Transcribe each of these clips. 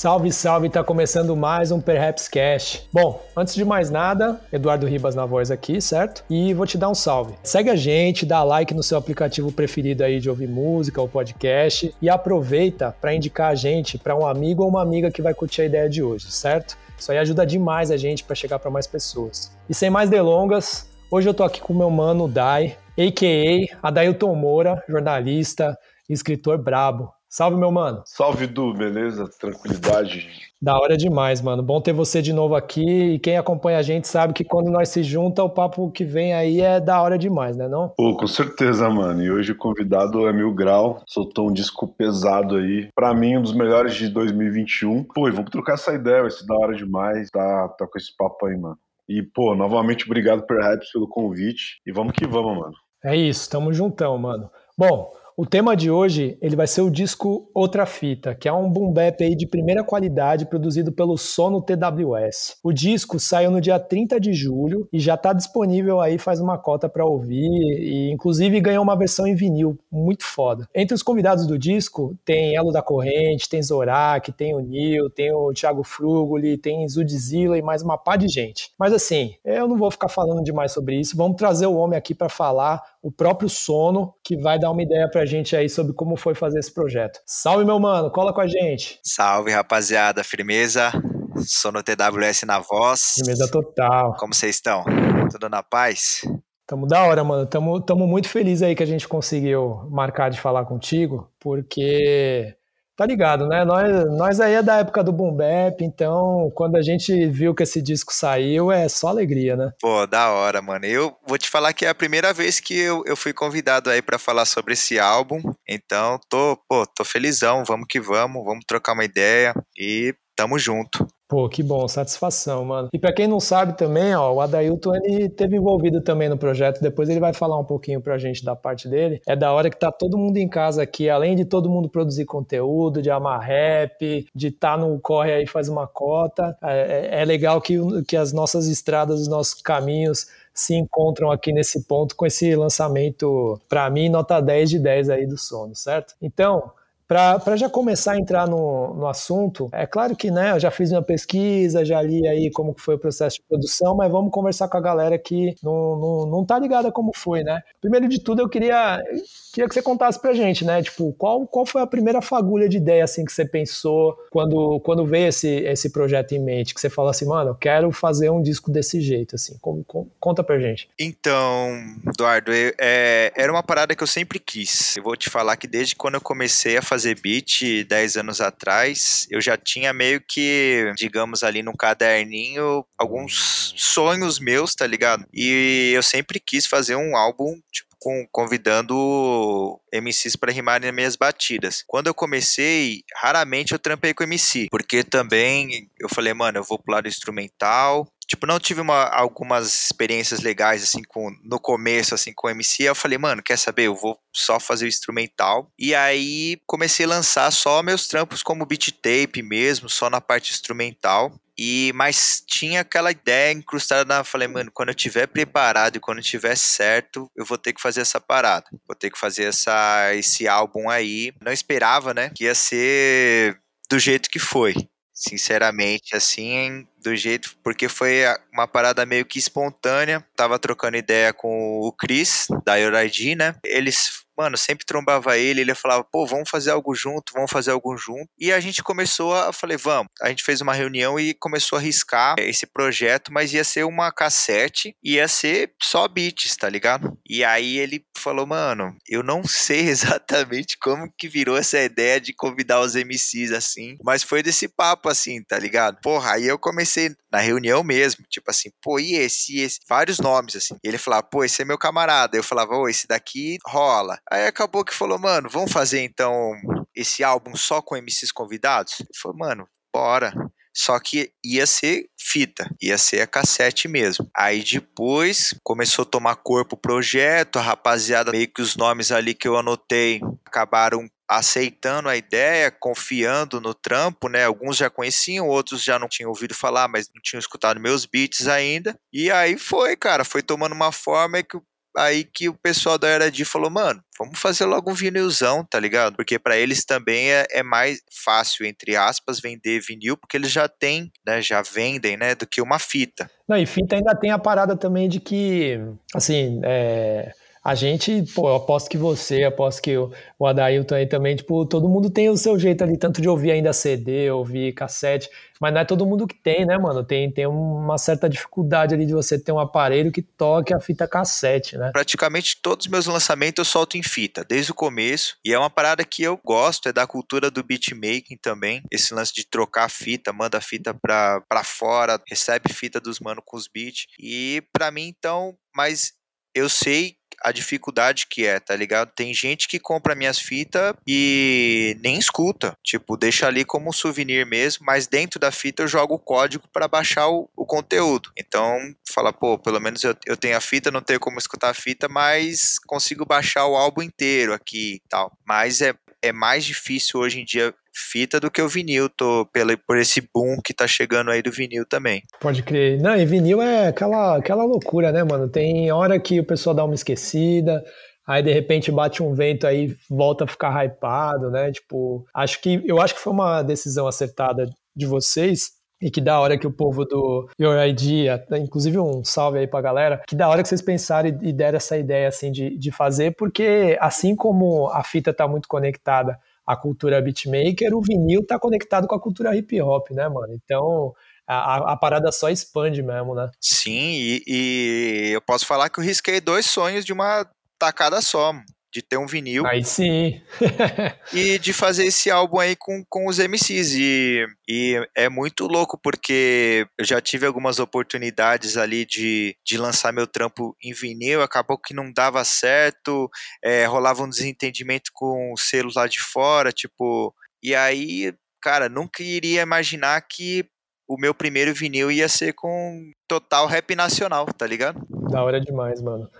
Salve, salve, tá começando mais um Perhaps Cash. Bom, antes de mais nada, Eduardo Ribas na voz aqui, certo? E vou te dar um salve. Segue a gente, dá like no seu aplicativo preferido aí de ouvir música ou podcast e aproveita para indicar a gente para um amigo ou uma amiga que vai curtir a ideia de hoje, certo? Isso aí ajuda demais a gente para chegar para mais pessoas. E sem mais delongas, hoje eu tô aqui com meu mano Dai, a.k.a. Adailton Moura, jornalista escritor brabo. Salve, meu mano. Salve, Du, beleza? Tranquilidade. Da hora demais, mano. Bom ter você de novo aqui. E quem acompanha a gente sabe que quando nós se junta, o papo que vem aí é da hora demais, né não? Pô, com certeza, mano. E hoje o convidado é Mil Grau. Soltou um disco pesado aí. Pra mim, um dos melhores de 2021. Pô, e vamos trocar essa ideia, vai ser da hora demais. Tá, tá com esse papo aí, mano. E, pô, novamente, obrigado, Perhaps, pelo convite. E vamos que vamos, mano. É isso, tamo juntão, mano. Bom, o tema de hoje ele vai ser o disco Outra Fita, que é um boom bap aí de primeira qualidade produzido pelo Sono TWS. O disco saiu no dia 30 de julho e já está disponível aí, faz uma cota para ouvir e inclusive ganhou uma versão em vinil, muito foda. Entre os convidados do disco tem Elo da Corrente, tem Zorak, tem o Nil, tem o Thiago Frugoli, tem Zudzilla e mais uma pá de gente. Mas assim, eu não vou ficar falando demais sobre isso, vamos trazer o homem aqui para falar o próprio Sono, que vai dar uma ideia pra gente aí sobre como foi fazer esse projeto. Salve, meu mano, cola com a gente. Salve, rapaziada, firmeza. Sono TWS na voz. Firmeza total. Como vocês estão? Tudo na paz? Tamo da hora, mano. Tamo, tamo muito feliz aí que a gente conseguiu marcar de falar contigo, porque Tá ligado, né? Nós, nós aí é da época do Boom Bap, então quando a gente viu que esse disco saiu, é só alegria, né? Pô, da hora, mano. Eu vou te falar que é a primeira vez que eu, eu fui convidado aí para falar sobre esse álbum, então tô, pô, tô felizão, vamos que vamos, vamos trocar uma ideia e tamo junto. Pô, que bom, satisfação, mano. E para quem não sabe também, ó, o Adailton ele teve envolvido também no projeto, depois ele vai falar um pouquinho pra gente da parte dele. É da hora que tá todo mundo em casa aqui, além de todo mundo produzir conteúdo, de amar rap, de estar tá no corre aí faz uma cota. É, é, é legal que, que as nossas estradas, os nossos caminhos se encontram aqui nesse ponto com esse lançamento, para mim, nota 10 de 10 aí do sono, certo? Então, para já começar a entrar no, no assunto, é claro que né, eu já fiz uma pesquisa, já li aí como foi o processo de produção, mas vamos conversar com a galera que não, não, não tá ligada como foi, né? Primeiro de tudo, eu queria, queria que você contasse pra gente, né? Tipo, qual, qual foi a primeira fagulha de ideia assim que você pensou quando, quando veio esse, esse projeto em mente? Que você falou assim, mano, eu quero fazer um disco desse jeito, assim. Como, conta pra gente. Então, Eduardo, eu, é, era uma parada que eu sempre quis. Eu vou te falar que desde quando eu comecei a fazer beat 10 anos atrás, eu já tinha meio que, digamos ali no caderninho, alguns sonhos meus, tá ligado? E eu sempre quis fazer um álbum, tipo, com, convidando MCs para rimarem nas minhas batidas. Quando eu comecei, raramente eu trampei com MC, porque também eu falei, mano, eu vou pro lado instrumental, Tipo, não tive uma, algumas experiências legais, assim, com, no começo, assim, com MC. Eu falei, mano, quer saber? Eu vou só fazer o instrumental. E aí comecei a lançar só meus trampos como beat tape mesmo, só na parte instrumental. E, mas tinha aquela ideia incrustada na. Falei, mano, quando eu tiver preparado e quando eu tiver certo, eu vou ter que fazer essa parada. Vou ter que fazer essa, esse álbum aí. Não esperava, né? Que ia ser do jeito que foi sinceramente, assim, do jeito, porque foi uma parada meio que espontânea. Tava trocando ideia com o Chris, da Yoradi, né? Eles mano, sempre trombava ele, ele falava, pô, vamos fazer algo junto, vamos fazer algo junto. E a gente começou a, falei, vamos. A gente fez uma reunião e começou a riscar esse projeto, mas ia ser uma cassete, ia ser só beats, tá ligado? E aí ele falou, mano, eu não sei exatamente como que virou essa ideia de convidar os MCs assim, mas foi desse papo assim, tá ligado? Porra, aí eu comecei na reunião mesmo, tipo assim, pô, e esse, e esse? Vários nomes, assim. E ele falava, pô, esse é meu camarada. Eu falava, ô, esse daqui rola. Aí acabou que falou, mano, vamos fazer então esse álbum só com MCs convidados? Ele falou, mano, bora. Só que ia ser fita, ia ser a cassete mesmo. Aí depois começou a tomar corpo o projeto, a rapaziada, meio que os nomes ali que eu anotei acabaram aceitando a ideia, confiando no trampo, né? Alguns já conheciam, outros já não tinham ouvido falar, mas não tinham escutado meus beats ainda. E aí foi, cara, foi tomando uma forma que aí que o pessoal da Era D falou, mano, vamos fazer logo um vinilzão, tá ligado? Porque para eles também é, é, mais fácil, entre aspas, vender vinil, porque eles já têm, né, já vendem, né, do que uma fita. Não, e fita ainda tem a parada também de que, assim, é a gente, pô, aposto que você, aposto que o, Adailton aí também, tipo, todo mundo tem o seu jeito ali, tanto de ouvir ainda CD, ouvir cassete, mas não é todo mundo que tem, né, mano? Tem, tem uma certa dificuldade ali de você ter um aparelho que toque a fita cassete, né? Praticamente todos os meus lançamentos eu solto em fita, desde o começo, e é uma parada que eu gosto, é da cultura do beatmaking também, esse lance de trocar fita, manda a fita pra, pra fora, recebe fita dos mano com os beats, e para mim, então, mas eu sei a dificuldade que é, tá ligado? Tem gente que compra minhas fitas e nem escuta. Tipo, deixa ali como souvenir mesmo, mas dentro da fita eu jogo o código para baixar o, o, conteúdo. Então, fala, pô, pelo menos eu, eu tenho a fita, não tenho como escutar a fita, mas consigo baixar o álbum inteiro aqui e tal. Mas é, é mais difícil hoje em dia fita do que o vinil, tô pelo, por esse boom que tá chegando aí do vinil também. Pode crer. Não, e vinil é aquela, aquela loucura, né, mano? Tem hora que o pessoal dá uma esquecida, aí de repente bate um vento aí, volta a ficar hypado, né? Tipo, acho que eu acho que foi uma decisão acertada de vocês. E que da hora que o povo do Your ID, inclusive um salve aí pra galera, que da hora que vocês pensaram e deram essa ideia assim de, de fazer, porque assim como a fita tá muito conectada a cultura beatmaker, o vinil tá conectado com a cultura hip hop, né, mano? Então, a, a, parada só expande mesmo, né? Sim, e, e, eu posso falar que eu risquei dois sonhos de uma tacada só de ter um vinil. Aí sim. e de fazer esse álbum aí com, com os MCs. E, e é muito louco, porque eu já tive algumas oportunidades ali de, de lançar meu trampo em vinil, acabou que não dava certo, é, rolava um desentendimento com os selos lá de fora, tipo. E aí, cara, nunca iria imaginar que o meu primeiro vinil ia ser com total rap nacional, tá ligado? Da hora demais, mano.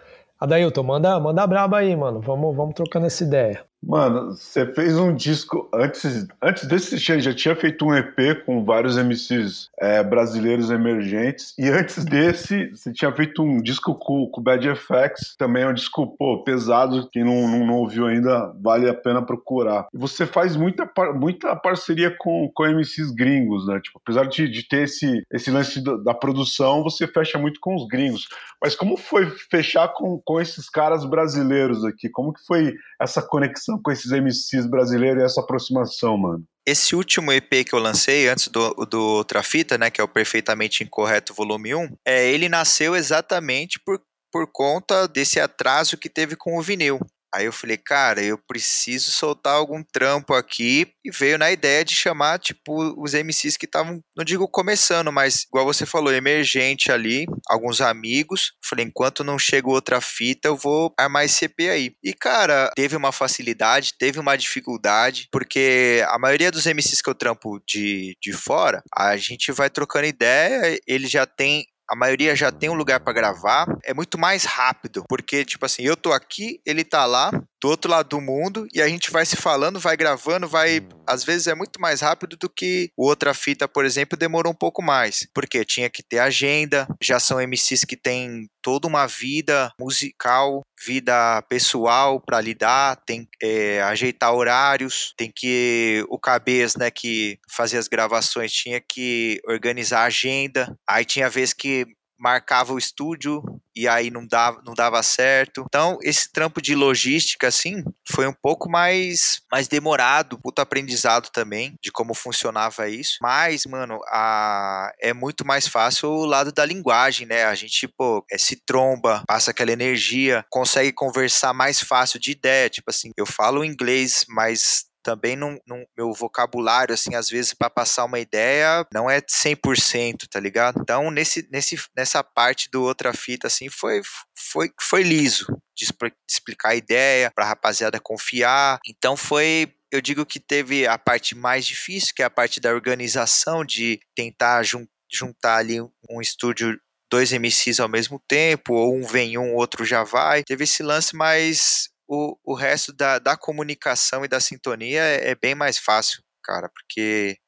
Adailton, manda, manda braba aí, mano. Vamos, vamos trocando essa ideia. Mano, você fez um disco antes, antes desse já tinha feito um EP com vários MCs é, brasileiros emergentes e antes desse você tinha feito um disco com, com Bad Effects, também é um disco pô, pesado, quem não, não, não, ouviu ainda vale a pena procurar. E você faz muita, muita parceria com, com MCs gringos, né? Tipo, apesar de, de ter esse, esse lance da, da produção, você fecha muito com os gringos. Mas como foi fechar com, com esses caras brasileiros aqui? Como que foi essa conexão com esses MCs brasileiros e essa aproximação, mano? Esse último EP que eu lancei antes do, do Outra Fita, né, que é o Perfeitamente Incorreto Volume 1, é, ele nasceu exatamente por, por conta desse atraso que teve com o vinil. Aí eu falei, cara, eu preciso soltar algum trampo aqui. E veio na ideia de chamar, tipo, os MCs que estavam, não digo começando, mas igual você falou, emergente ali, alguns amigos. Falei, enquanto não chega outra fita, eu vou armar esse CP aí. E, cara, teve uma facilidade, teve uma dificuldade, porque a maioria dos MCs que eu trampo de, de fora, a gente vai trocando ideia, ele já tem a maioria já tem um lugar para gravar, é muito mais rápido, porque tipo assim, eu tô aqui, ele tá lá, do outro lado do mundo, e a gente vai se falando, vai gravando, vai, às vezes é muito mais rápido do que outra fita, por exemplo, demorou um pouco mais, porque tinha que ter agenda, já são MCs que têm toda uma vida musical, vida pessoal para lidar, tem é, ajeitar horários, tem que o Cabez, né, que fazia as gravações, tinha que organizar a agenda. Aí tinha vez que marcava o estúdio e aí não dava, não dava certo. Então, esse trampo de logística, assim, foi um pouco mais, mais demorado, puto aprendizado também de como funcionava isso. Mas, mano, a, é muito mais fácil o lado da linguagem, né? A gente, pô, é, se tromba, passa aquela energia, consegue conversar mais fácil de ideia. Tipo assim, eu falo inglês, mas também no meu vocabulário, assim, às vezes para passar uma ideia, não é 100%, tá ligado? Então, nesse, nesse, nessa parte do outra fita, assim, foi, foi, foi liso de explicar a ideia, pra rapaziada confiar. Então, foi eu digo que teve a parte mais difícil, que é a parte da organização, de tentar jun juntar ali um estúdio dois MCs ao mesmo tempo, ou um vem um, outro já vai. Teve esse lance, mas o, o resto da, da comunicação e da sintonia é, é bem mais fácil, cara, porque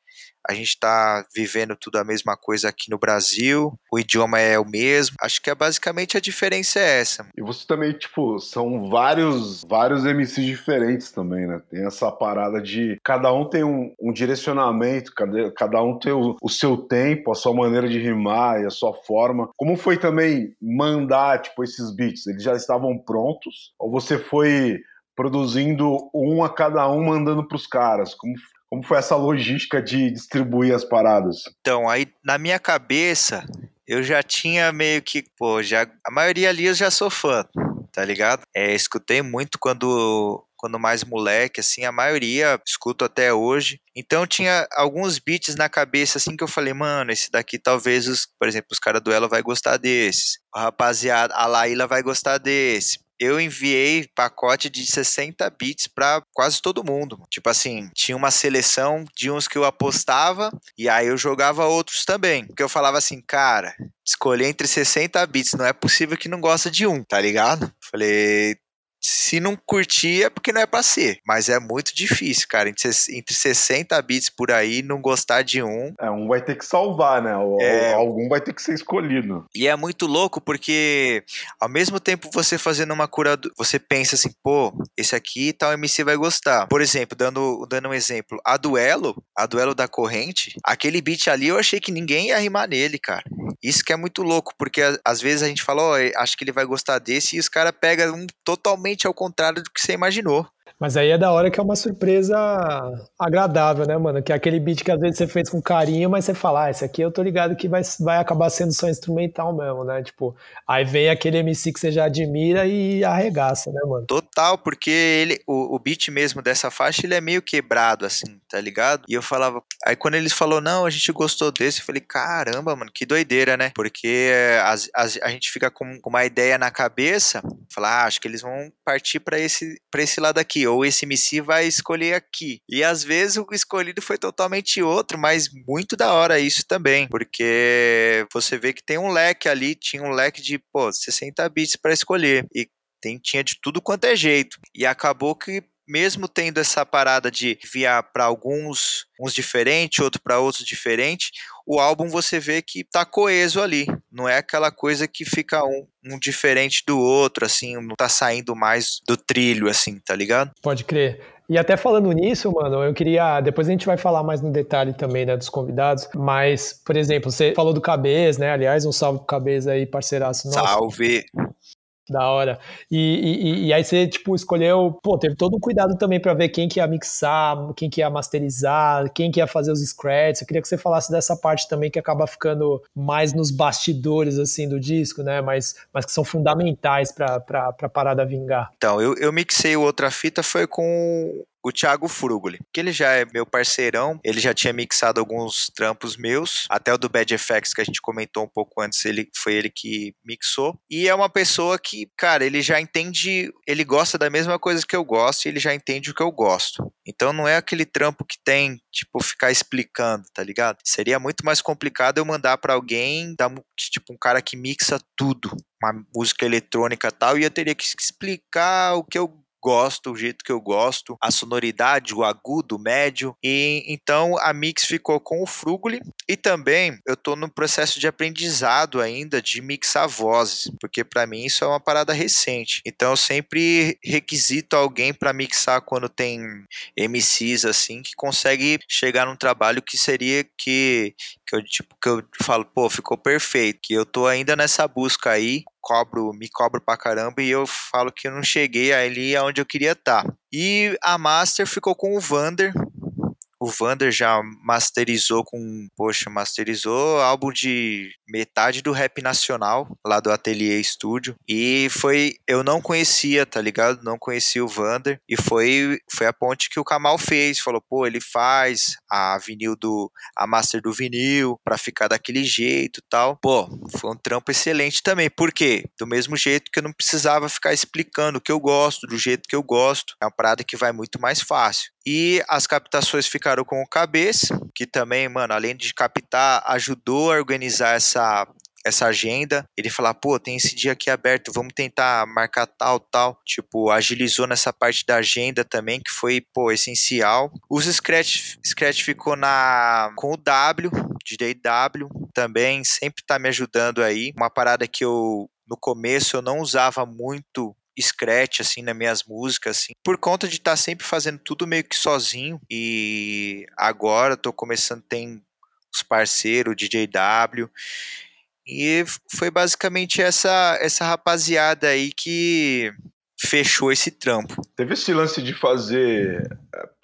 a gente está vivendo tudo a mesma coisa aqui no Brasil, o idioma é o mesmo. Acho que é basicamente a diferença é essa. E você também, tipo, são vários, vários MCs diferentes também, né? Tem essa parada de cada um tem um, um direcionamento, cada, cada um tem o, o seu tempo, a sua maneira de rimar e a sua forma. Como foi também mandar, tipo, esses beats? Eles já estavam prontos? Ou você foi produzindo um a cada um mandando para os caras? Como, como foi essa logística de distribuir as paradas? Então, aí na minha cabeça, eu já tinha meio que, pô, já a maioria ali eu já sou fã, tá ligado? É, escutei muito quando quando mais moleque, assim, a maioria escuto até hoje. Então tinha alguns beats na cabeça, assim, que eu falei, mano, esse daqui talvez, os, por exemplo, os caras do Ela vai gostar desse. A rapaziada, a Laíla vai gostar desse eu enviei pacote de 60 bits para quase todo mundo. Tipo assim, tinha uma seleção de uns que eu apostava e aí eu jogava outros também. Porque eu falava assim, cara, escolher entre 60 bits, não é possível que não gosta de um, tá ligado? Falei, se não curtir é porque não é pra ser. Mas é muito difícil, cara. Entre, 60 bits por aí, não gostar de um. É, um vai ter que salvar, né? É... Algum vai ter que ser escolhido. E é muito louco porque, ao mesmo tempo, você fazendo uma cura, você pensa assim, pô, esse aqui tal MC vai gostar. Por exemplo, dando, dando um exemplo, a duelo, a duelo da corrente, aquele beat ali eu achei que ninguém ia rimar nele, cara. Isso que é muito louco, porque às vezes a gente fala, ó, oh, acho que ele vai gostar desse, e os caras pegam um totalmente ao contrário do que você imaginou. Mas aí é da hora que é uma surpresa agradável, né, mano? Que é aquele beat que às vezes você fez com carinho, mas você fala, ah, esse aqui eu tô ligado que vai, vai acabar sendo só instrumental mesmo, né? Tipo, aí vem aquele MC que você já admira e arregaça, né, mano? Total, porque ele, o, o beat mesmo dessa faixa, ele é meio quebrado, assim, tá ligado? E eu falava, aí quando eles falou não, a gente gostou desse, eu falei, caramba, mano, que doideira, né? Porque as, as, a gente fica com, com uma ideia na cabeça, falar, ah, acho que eles vão partir para esse, pra esse lado aqui, ou esse MC vai escolher aqui. E às vezes o escolhido foi totalmente outro, mas muito da hora isso também, porque você vê que tem um leque ali, tinha um leque de, pô, 60 bits para escolher. E tem, tinha de tudo quanto é jeito. E acabou que mesmo tendo essa parada de enviar para alguns uns diferentes, outro para outros diferentes, o álbum você vê que tá coeso ali. Não é aquela coisa que fica um, um diferente do outro, assim, não tá saindo mais do trilho, assim, tá ligado? Pode crer. E até falando nisso, mano, eu queria. Depois a gente vai falar mais no detalhe também, né, dos convidados. Mas, por exemplo, você falou do Cabez, né? Aliás, um salve pro Cabez aí, parceiraço nosso. Salve! Da hora. E, e, e, aí você, tipo, escolheu, pô, teve todo um cuidado também para ver quem que ia mixar, quem que ia masterizar, quem que ia fazer os scratches. Eu queria que você falasse dessa parte também que acaba ficando mais nos bastidores, assim, do disco, né? Mas, mas que são fundamentais pra, pra, pra parada vingar. Então, eu, eu mixei Outra Fita foi com o Thiago Frugoli, que ele já é meu parceirão, ele já tinha mixado alguns trampos meus, até o do Bad Effects que a gente comentou um pouco antes, ele foi ele que mixou. E é uma pessoa que, cara, ele já entende, ele gosta da mesma coisa que eu gosto e ele já entende o que eu gosto. Então não é aquele trampo que tem, tipo, ficar explicando, tá ligado? Seria muito mais complicado eu mandar para alguém, tipo, um cara que mixa tudo, uma música eletrônica tal, e eu teria que explicar o que eu gosto, o jeito que eu gosto, a sonoridade, o agudo, o médio. E então a mix ficou com o Frugoli e também eu tô no processo de aprendizado ainda de mixar vozes, porque para mim isso é uma parada recente. Então eu sempre requisito alguém para mixar quando tem MCs assim que consegue chegar num trabalho que seria que que eu tipo que eu falo, pô, ficou perfeito, que eu tô ainda nessa busca aí, cobro, me cobro pra caramba e eu falo que eu não cheguei ali aonde eu queria estar. Tá. E a Master ficou com o Vander, o Vander já masterizou com, poxa, masterizou álbum de metade do rap nacional lá do Atelier Studio e foi, eu não conhecia, tá ligado? Não conhecia o Vander e foi foi a ponte que o Kamal fez, falou, pô, ele faz a vinil do a master do vinil para ficar daquele jeito, tal. Pô, foi um trampo excelente também. Por quê? Do mesmo jeito que eu não precisava ficar explicando o que eu gosto, do jeito que eu gosto. É uma parada que vai muito mais fácil. E as captações ficaram com o Cabeça, que também, mano, além de captar, ajudou a organizar essa essa agenda, ele falar, pô, tem esse dia aqui aberto, vamos tentar marcar tal, tal. Tipo, agilizou nessa parte da agenda também, que foi, pô, essencial. Os Scratch, Scratch ficou na com o W, DJ W, também sempre tá me ajudando aí. Uma parada que eu no começo eu não usava muito scratch assim nas minhas músicas assim, por conta de estar tá sempre fazendo tudo meio que sozinho e agora tô começando tem os parceiros DJ W e foi basicamente essa essa rapaziada aí que fechou esse trampo. Teve esse lance de fazer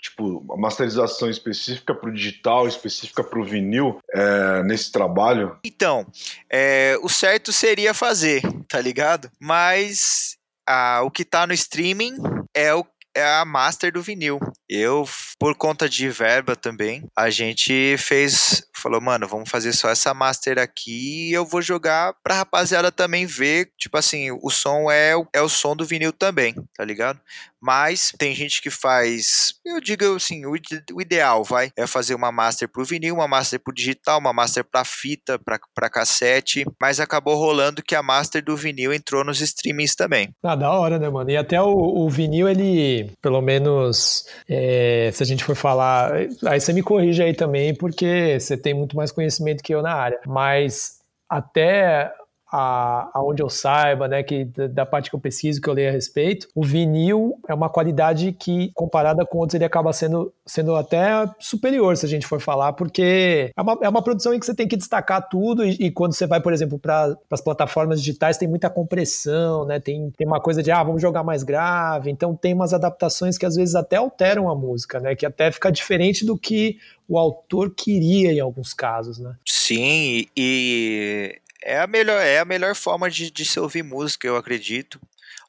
tipo uma masterização específica para o digital, específica para o vinil é, nesse trabalho? Então, é, o certo seria fazer, tá ligado? Mas a, o que tá no streaming é o é a master do vinil. Eu, por conta de verba também, a gente fez, falou, mano, vamos fazer só essa master aqui e eu vou jogar pra rapaziada também ver, tipo assim, o som é, é o som do vinil também, tá ligado? Mas tem gente que faz, eu digo assim, o, o ideal, vai, é fazer uma master pro vinil, uma master pro digital, uma master pra fita, pra, pra cassete, mas acabou rolando que a master do vinil entrou nos streamings também. Ah, da hora, né, mano? E até o, o vinil, ele, pelo menos, é, se a gente for falar, aí você me corrige aí também, porque você tem muito mais conhecimento que eu na área, mas até a, aonde eu saiba, né, que da parte que eu pesquiso, que eu leio a respeito, o vinil é uma qualidade que, comparada com outros, ele acaba sendo, sendo até superior, se a gente for falar, porque é uma, é uma produção em que você tem que destacar tudo e, e quando você vai, por exemplo, para as plataformas digitais, tem muita compressão, né, tem, tem uma coisa de, ah, vamos jogar mais grave, então tem umas adaptações que às vezes até alteram a música, né, que até fica diferente do que o autor queria em alguns casos, né? Sim, e é a melhor, é a melhor forma de, de se ouvir música, eu acredito.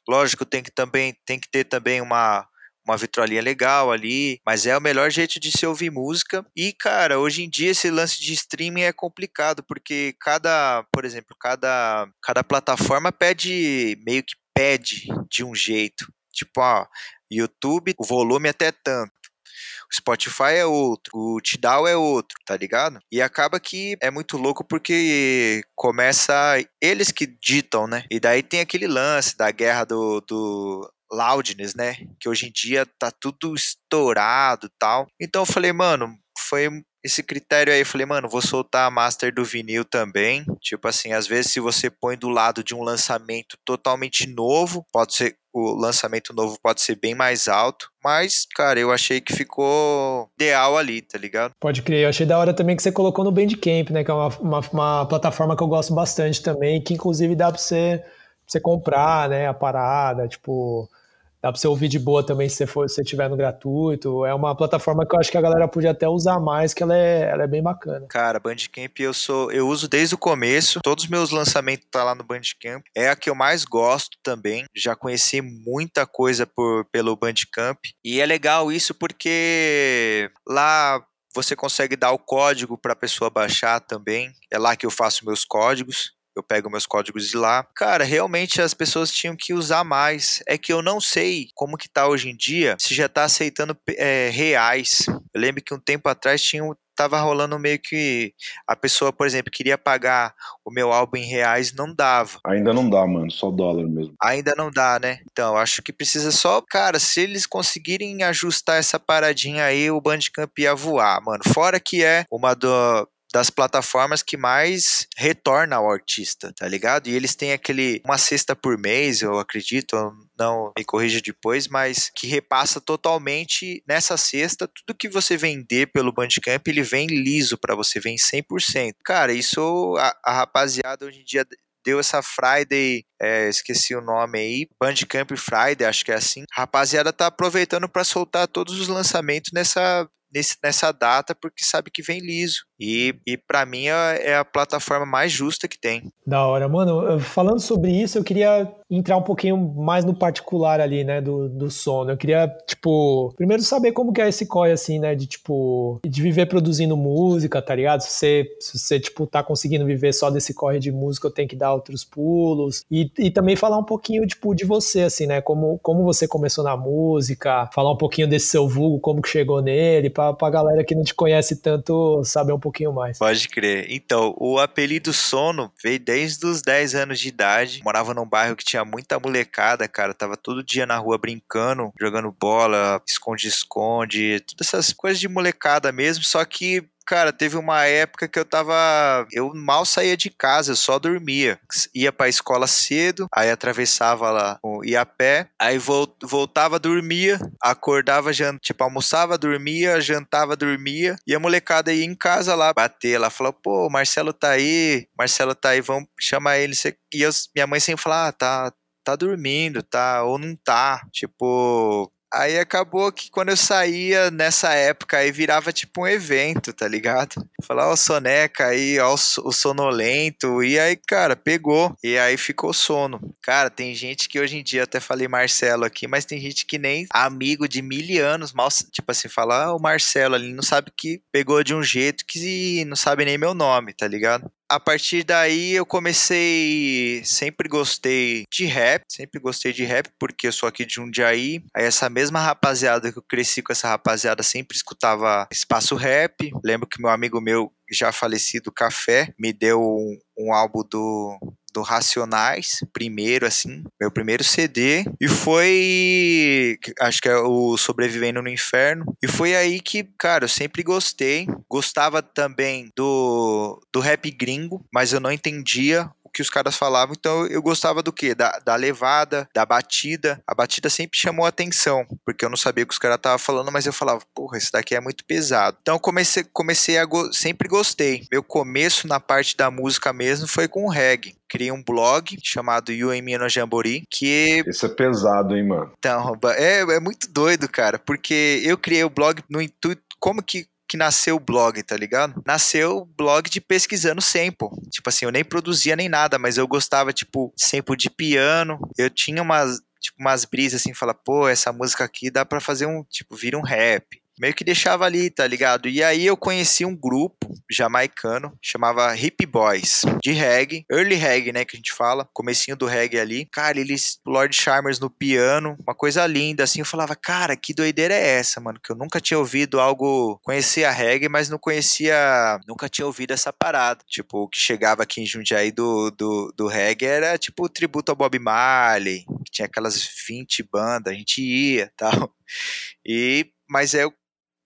Lógico, tem que também tem que ter também uma uma vitrolinha legal ali, mas é o melhor jeito de se ouvir música. E cara, hoje em dia esse lance de streaming é complicado porque cada, por exemplo, cada cada plataforma pede meio que pede de um jeito. Tipo, ó, YouTube, o volume até tanto. Spotify é outro, o Tidal é outro, tá ligado? E acaba que é muito louco porque começa eles que ditam, né? E daí tem aquele lance da guerra do, do loudness, né? Que hoje em dia tá tudo estourado e tal. Então eu falei, mano, foi esse critério aí, eu falei, mano, vou soltar a master do vinil também. Tipo assim, às vezes se você põe do lado de um lançamento totalmente novo, pode ser o lançamento novo pode ser bem mais alto, mas, cara, eu achei que ficou ideal ali, tá ligado? Pode crer, eu achei da hora também que você colocou no Bandcamp, né, que é uma, uma, uma plataforma que eu gosto bastante também, que inclusive dá pra você, pra você comprar, né, a parada, tipo, Dá para você ouvir de boa também se você for, se tiver no gratuito. É uma plataforma que eu acho que a galera podia até usar mais, que ela é, ela é bem bacana. Cara, Bandcamp eu sou, eu uso desde o começo. Todos os meus lançamentos tá lá no Bandcamp. É a que eu mais gosto também. Já conheci muita coisa por pelo Bandcamp e é legal isso porque lá você consegue dar o código para a pessoa baixar também. É lá que eu faço meus códigos eu pego meus códigos de lá. Cara, realmente as pessoas tinham que usar mais. É que eu não sei como que tá hoje em dia, se já tá aceitando é, reais. Eu lembro que um tempo atrás tinha tava rolando meio que a pessoa, por exemplo, queria pagar o meu álbum em reais, não dava. Ainda não dá, mano, só dólar mesmo. Ainda não dá, né? Então, acho que precisa só, cara, se eles conseguirem ajustar essa paradinha aí, o Bandcamp ia voar, mano. Fora que é uma do das plataformas que mais retorna ao artista, tá ligado? E eles têm aquele uma cesta por mês, eu acredito, não me corrija depois, mas que repassa totalmente nessa cesta tudo que você vender pelo Bandcamp, ele vem liso para você, vem 100%. Cara, isso a, a rapaziada hoje em dia deu essa Friday, é, esqueci o nome aí, Bandcamp Friday, acho que é assim. A rapaziada tá aproveitando para soltar todos os lançamentos nessa nesse, nessa data porque sabe que vem liso. E, e para mim é, é, a plataforma mais justa que tem. Da hora, mano. Falando sobre isso, eu queria entrar um pouquinho mais no particular ali, né, do, do sono. Eu queria, tipo, primeiro saber como que é esse corre, assim, né, de, tipo, de viver produzindo música, tá ligado? Se você, se você tipo, tá conseguindo viver só desse corre de música, eu tenho que dar outros pulos. E, e também falar um pouquinho, tipo, de você, assim, né, como, como você começou na música, falar um pouquinho desse seu vulgo, como que chegou nele, pra, pra galera que não te conhece tanto saber um pouquinho mais. Pode crer. Então, o apelido Sono veio desde os 10 anos de idade. Morava num bairro que tinha muita molecada, cara. Tava todo dia na rua brincando, jogando bola, esconde-esconde, todas essas coisas de molecada mesmo. Só que cara, teve uma época que eu tava. Eu mal saía de casa, eu só dormia. Ia pra escola cedo, aí atravessava lá, ia a pé, aí voltava, dormia, acordava, jant... tipo, almoçava, dormia, jantava, dormia, e a molecada ia em casa lá, bater lá, falou, pô, Marcelo tá aí, Marcelo tá aí, vamos chamar ele. E eu, minha mãe sempre falava, ah, tá, tá dormindo, tá, ou não tá. Tipo, Aí acabou que quando eu saía nessa época aí virava tipo um evento, tá ligado? Falar, ó, soneca aí, ó, o sonolento. E aí, cara, pegou. E aí ficou sono. Cara, tem gente que hoje em dia, até falei Marcelo aqui, mas tem gente que nem amigo de mil anos, mal, tipo assim, falar, ah, o Marcelo ali não sabe que pegou de um jeito que não sabe nem meu nome, tá ligado? A partir daí eu comecei, sempre gostei de rap, sempre gostei de rap porque eu sou aqui de Jundiaí. Aí essa mesma rapaziada que eu cresci com essa rapaziada sempre escutava espaço rap. Lembro que meu amigo meu já falecido Café me deu um, um álbum do do Racionais, primeiro, assim, meu primeiro CD, e foi, acho que é o Sobrevivendo no Inferno, e foi aí que, cara, eu sempre gostei, gostava também do, do rap gringo, mas eu não entendia que os caras falavam, então eu gostava do que? Da, da levada, da batida. A batida sempre chamou atenção, porque eu não sabia o que os caras estavam falando, mas eu falava, porra, esse daqui é muito pesado. Então comecei, comecei a. Go sempre gostei. Meu começo na parte da música mesmo foi com o reggae criei um blog chamado You and Me no Jamboree, que... Esse é pesado, hein, mano? Então, é, é muito doido, cara, porque eu criei o blog no intuito, como que que nasceu o blog, tá ligado? Nasceu o blog de pesquisando sample. Tipo assim, eu nem produzia nem nada, mas eu gostava, tipo, sample de piano. Eu tinha umas, tipo, umas brisas assim, falar, pô, essa música aqui dá para fazer um, tipo, vira um rap meio que deixava ali, tá ligado? E aí eu conheci um grupo jamaicano, chamava Hip Boys, de reggae, early reggae, né, que a gente fala, comecinho do reggae ali. Cara, eles, Lord Charmers no piano, uma coisa linda, assim, eu falava, cara, que doideira é essa, mano? Que eu nunca tinha ouvido algo, conhecia reggae, mas não conhecia, nunca tinha ouvido essa parada. Tipo, o que chegava aqui em Jundiaí do, do, do reggae era, tipo, tributo ao Bob Marley, que tinha aquelas 20 bandas, a gente ia tal. E, mas eu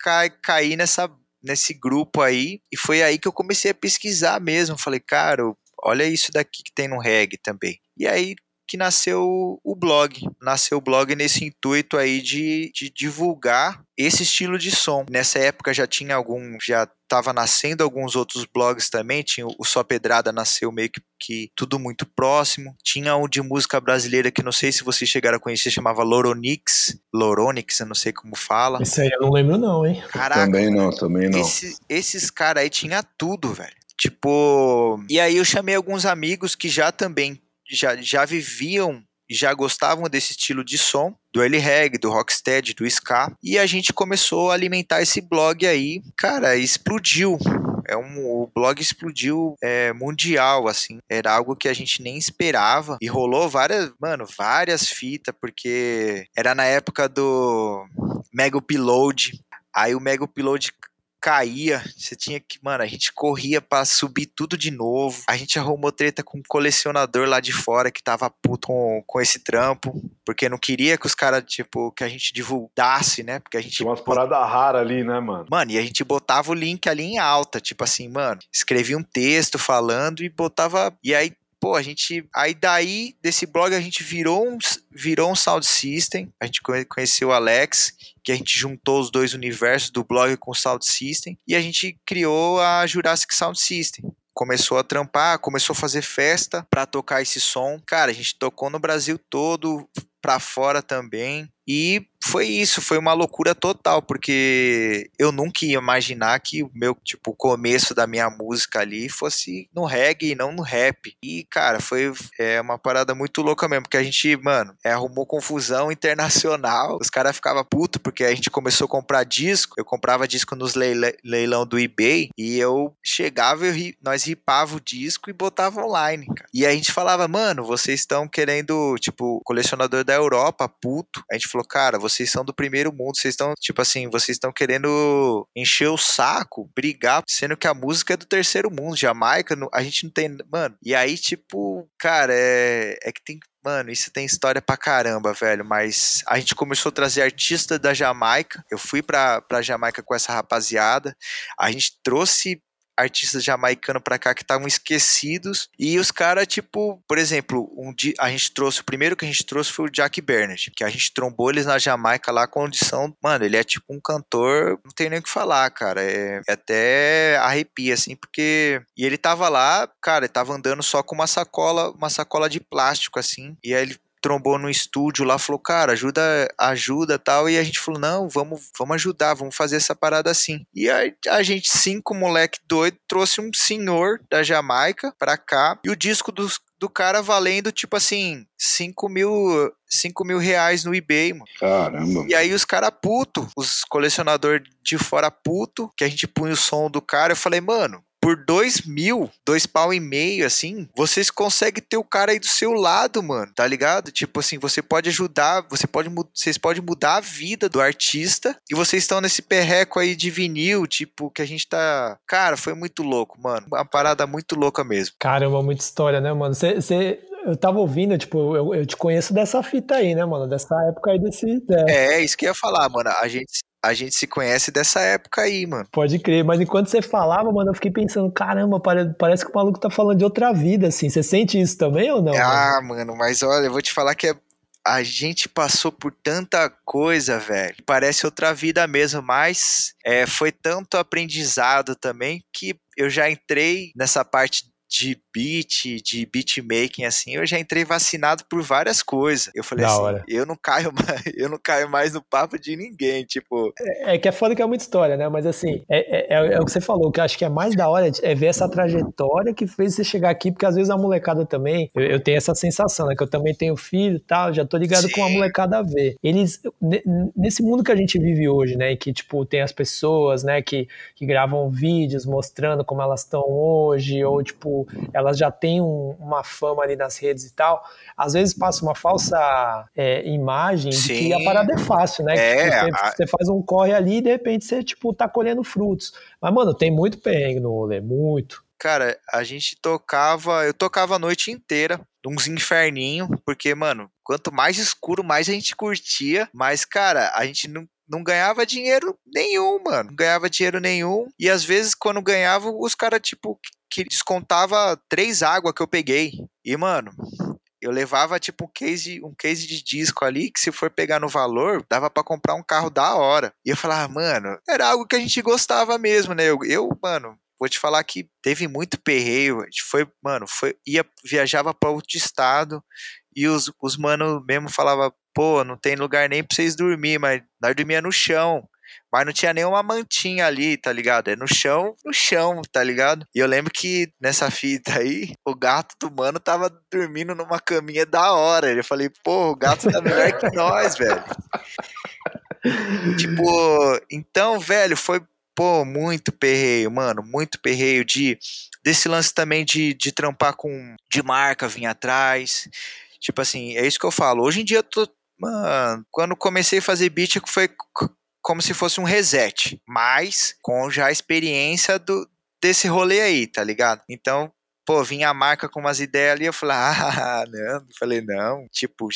cai, caí nessa, nesse grupo aí, e foi aí que eu comecei a pesquisar mesmo. Falei, cara, olha isso daqui que tem no reggae também. E aí que nasceu o blog. Nasceu o blog nesse intuito aí de, de divulgar esse estilo de som. Nessa época já tinha algum, já estava nascendo alguns outros blogs também, tinha o Só Pedrada nasceu meio que, que, tudo muito próximo. Tinha um de música brasileira que não sei se vocês chegaram a conhecer, chamava Loronix, Loronix, eu não sei como fala. Esse aí eu não lembro não, hein? Caraca. Também não, também não. Esse, esses caras aí tinha tudo, velho. Tipo, e aí eu chamei alguns amigos que já também já, já viviam já gostavam desse estilo de som, do early reggae, do rocksteady, do ska, e a gente começou a alimentar esse blog aí, cara, explodiu. É um, o blog explodiu é, mundial, assim. Era algo que a gente nem esperava. E rolou várias, mano, várias fitas, porque era na época do Mega Upload. Aí o Mega Upload caía, você tinha que, mano, a gente corria para subir tudo de novo. A gente arrumou treta com um colecionador lá de fora que tava puto com, com esse trampo, porque não queria que os caras, tipo, que a gente divulgasse, né? Porque a gente. Tinha umas paradas raras ali, né, mano? Mano, e a gente botava o link ali em alta, tipo assim, mano, escrevia um texto falando e botava. E aí pô, a gente. Aí daí, desse blog, a gente virou um, virou um sound system. A gente conheceu o Alex, que a gente juntou os dois universos do blog com o sound system. E a gente criou a Jurassic Sound System começou a trampar, começou a fazer festa para tocar esse som. Cara, a gente tocou no Brasil todo, para fora também. E foi isso, foi uma loucura total, porque eu nunca ia imaginar que o meu, tipo, o começo da minha música ali fosse no reggae e não no rap. E, cara, foi é, uma parada muito louca mesmo, porque a gente, mano, é, arrumou confusão internacional. Os caras ficavam putos porque a gente começou a comprar disco. Eu comprava disco nos leilão do eBay e eu chegava e nós ripava o disco e botava online, cara. E a gente falava, mano, vocês estão querendo, tipo, colecionador da Europa, puto. A gente falou, cara, vocês são do primeiro mundo, vocês estão, tipo assim, vocês estão querendo encher o saco, brigar, sendo que a música é do terceiro mundo, Jamaica, a gente não tem, mano. E aí, tipo, cara, é, é que tem Mano, isso tem história pra caramba, velho. Mas a gente começou a trazer artistas da Jamaica. Eu fui pra, pra Jamaica com essa rapaziada. A gente trouxe artistas jamaicanos pra cá que estavam esquecidos. E os caras, tipo, por exemplo, um dia a gente trouxe, o primeiro que a gente trouxe foi o Jack Bernard, que a gente trombou eles na Jamaica lá, condição. Mano, ele é tipo um cantor, não tem nem o que falar, cara. É, é até arrepia, assim, porque. E ele tava lá, cara, ele tava andando só com uma sacola, uma sacola de plástico, assim. E aí ele trombou no estúdio lá, falou, cara, ajuda, ajuda tal. E a gente falou, não, vamos, vamos ajudar, vamos fazer essa parada assim. E aí a gente, cinco moleque doido, trouxe um senhor da Jamaica pra cá. E o disco dos, do cara valendo, tipo assim, 5 mil, 5 mil reais no eBay, mano. Caramba. E aí os caras puto, os colecionadores de fora puto, que a gente punha o som do cara, eu falei, mano, por dois mil, dois pau e meio, assim, vocês conseguem ter o cara aí do seu lado, mano, tá ligado? Tipo assim, você pode ajudar, você pode, vocês podem mudar a vida do artista e vocês estão nesse perreco aí de vinil, tipo, que a gente tá. Cara, foi muito louco, mano. Uma parada muito louca mesmo. Caramba, muita história, né, mano? Você eu tava ouvindo, tipo, eu, eu te conheço dessa fita aí, né, mano? Dessa época aí desse. É, é isso que eu ia falar, mano. A gente, a gente se conhece dessa época aí, mano. Pode crer, mas enquanto você falava, mano, eu fiquei pensando, caramba, parece que o maluco tá falando de outra vida, assim. Você sente isso também ou não? Ah, mano, mano mas olha, eu vou te falar que é a gente passou por tanta coisa, velho. Parece outra vida mesmo, mas é, foi tanto aprendizado também que eu já entrei nessa parte de beat, de beatmaking, assim, eu já entrei vacinado por várias coisas. Eu falei da assim, hora. eu não caio mais, eu não caio mais no papo de ninguém, tipo. É, é que é foda que é muita história, né? Mas assim, é, é, é, o que você falou, que eu acho que é mais da hora é ver essa trajetória que fez você chegar aqui, porque às vezes a molecada também, eu, eu tenho essa sensação, né? Que eu também tenho filho e tal, já tô ligado Sim. com a molecada a ver. Eles, nesse mundo que a gente vive hoje, né? E que, tipo, tem as pessoas, né, que, que gravam vídeos mostrando como elas estão hoje, ou, tipo, elas já têm um, uma fama ali nas redes e tal, às vezes passa uma falsa é, imagem Sim. de que a parada é fácil, né? É, que, tipo, você, você, faz um corre ali e de repente você, tipo, tá colhendo frutos. Mas, mano, tem muito perrengue no rolê, muito. Cara, a gente tocava, eu tocava a noite inteira, uns inferninho, porque, mano, quanto mais escuro, mais a gente curtia, mas, cara, a gente não não ganhava dinheiro nenhum, mano. Não ganhava dinheiro nenhum. E às vezes, quando ganhava, os caras, tipo, que descontava três águas que eu peguei. E, mano, eu levava tipo um case, um case de disco ali que se for pegar no valor, dava para comprar um carro da hora. E eu falava, mano, era algo que a gente gostava mesmo, né? Eu, eu mano, vou te falar que teve muito perreio. A gente foi, mano, foi, ia, viajava para outro estado e os, os mano mesmo falava, pô, não tem lugar nem pra vocês dormir, mas nós dormia no chão. Mas não tinha nenhuma mantinha ali, tá ligado? É no chão, no chão, tá ligado? E eu lembro que nessa fita aí, o gato do mano tava dormindo numa caminha da hora. Eu falei, pô, o gato tá melhor que nós, velho. tipo, então, velho, foi, pô, muito perreio, mano, muito perreio de desse lance também de, de trampar com de marca vir atrás. Tipo assim, é isso que eu falo. Hoje em dia eu tô, mano, quando comecei a fazer beat foi como se fosse um reset, mas com já a experiência do, desse rolê aí, tá ligado? Então, pô, vinha a marca com umas ideias ali, eu falei, ah, não, falei, não, tipo,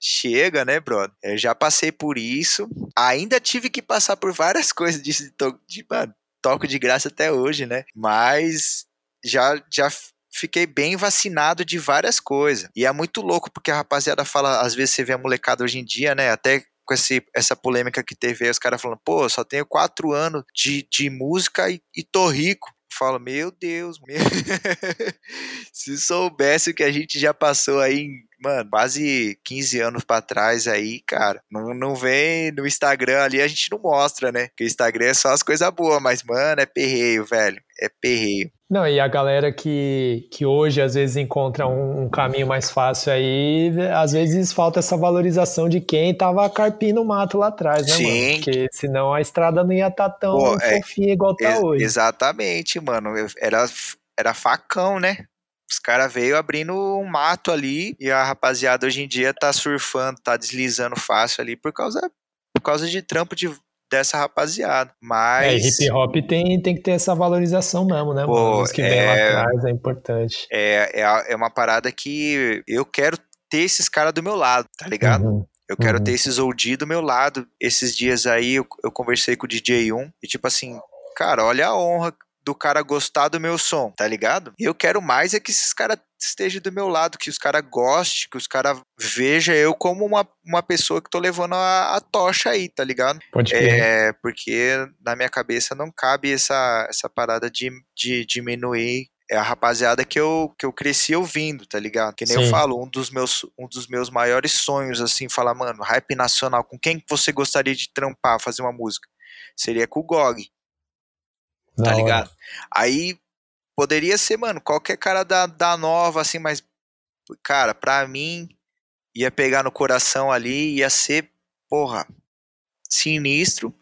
chega, né, brother? Eu já passei por isso, ainda tive que passar por várias coisas de, de, de mano, toco de graça até hoje, né? Mas já, já fiquei bem vacinado de várias coisas. E é muito louco, porque a rapaziada fala, às vezes você vê a molecada hoje em dia, né? Até com esse, essa polêmica que teve aí, os caras falando, pô, só tenho quatro anos de, de música e, e tô rico. falo, meu Deus, meu... se soubesse o que a gente já passou aí, mano, quase 15 anos para trás aí, cara, não, não vem no Instagram ali, a gente não mostra, né? Porque o Instagram é só as coisas boas, mas, mano, é perreio, velho, é perreio. Não, e a galera que, que hoje às vezes encontra um, um, caminho mais fácil aí, às vezes falta essa valorização de quem tava carpindo o mato lá atrás, né, Sim. mano? Porque senão a estrada não ia estar tá tão Pô, é, fofinha igual tá hoje. Exatamente, mano. Era, era facão, né? Os caras veio abrindo um mato ali e a rapaziada hoje em dia tá surfando, tá deslizando fácil ali por causa, por causa de trampo de dessa rapaziada. Mas. É, hip hop tem, tem que ter essa valorização mesmo, né? Pô, Os que é, vem lá atrás é importante. É, é, é uma parada que eu quero ter esses caras do meu lado, tá ligado? Uhum. Eu quero uhum. ter esses OG do meu lado. Esses dias aí eu, eu conversei com o DJ1 e tipo assim, cara, olha a honra do cara gostar do meu som, tá ligado? Eu quero mais é que esses caras estejam do meu lado, que os caras gostem, que os caras vejam eu como uma, uma pessoa que tô levando a, a tocha aí, tá ligado? Pode é, porque na minha cabeça não cabe essa, essa parada de, de diminuir é a rapaziada que eu, que eu cresci ouvindo, tá ligado? Que nem Sim. eu falo, um dos meus um dos meus maiores sonhos assim, falar, mano, rap nacional, com quem você gostaria de trampar, fazer uma música? Seria com o GOG tá ligado? Aí poderia ser, mano, qualquer cara da, da nova, assim, mas, cara, pra mim, ia pegar no coração ali, ia ser, porra, sinistro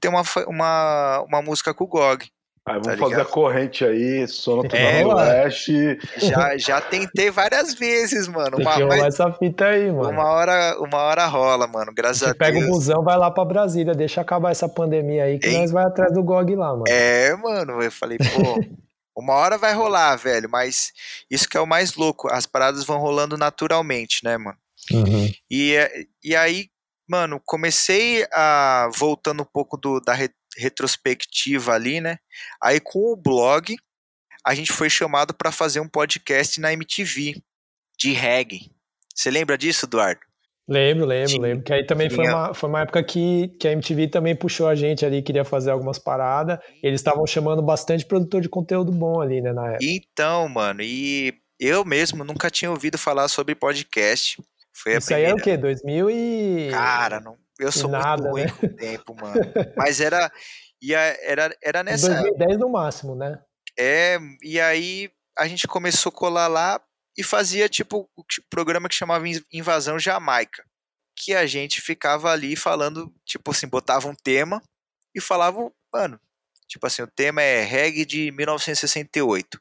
ter uma, uma, uma música com o GOG. Aí vamos tá fazer a corrente aí, sono é, do Oeste. Já, já tentei várias vezes, mano. Uma, Tem que mas, essa fita aí, mano. Uma hora, uma hora rola, mano. Graças a, Deus. Pega o busão, vai lá pra Brasília, deixa acabar essa pandemia aí, que Ei. nós vai atrás do GOG lá, mano. É, mano. Eu falei, pô. Uma hora vai rolar, velho, mas isso que é o mais louco, as paradas vão rolando naturalmente, né, mano? Uhum. E, e aí, mano, comecei a. Voltando um pouco do, da, retrospectiva ali, né? Aí com o blog, a gente foi chamado para fazer um podcast na MTV de reggae. Você lembra disso, Eduardo? Lembro, lembro, tinha, lembro. Que aí também tinha... foi, uma, foi uma época que, que a MTV também puxou a gente ali, queria fazer algumas paradas. Eles estavam chamando bastante produtor de conteúdo bom ali, né, na época. Então, mano, e eu mesmo nunca tinha ouvido falar sobre podcast. Foi Isso primeira... aí é o quê? 2000 e... Cara, não, eu sou Nada, muito ruim né? com o tempo, mano. Mas era, ia, era, era nessa. 2010 no máximo, né? É, e aí a gente começou a colar lá e fazia tipo o programa que chamava Invasão Jamaica. Que a gente ficava ali falando, tipo assim, botava um tema e falava, mano, tipo assim, o tema é reggae de 1968.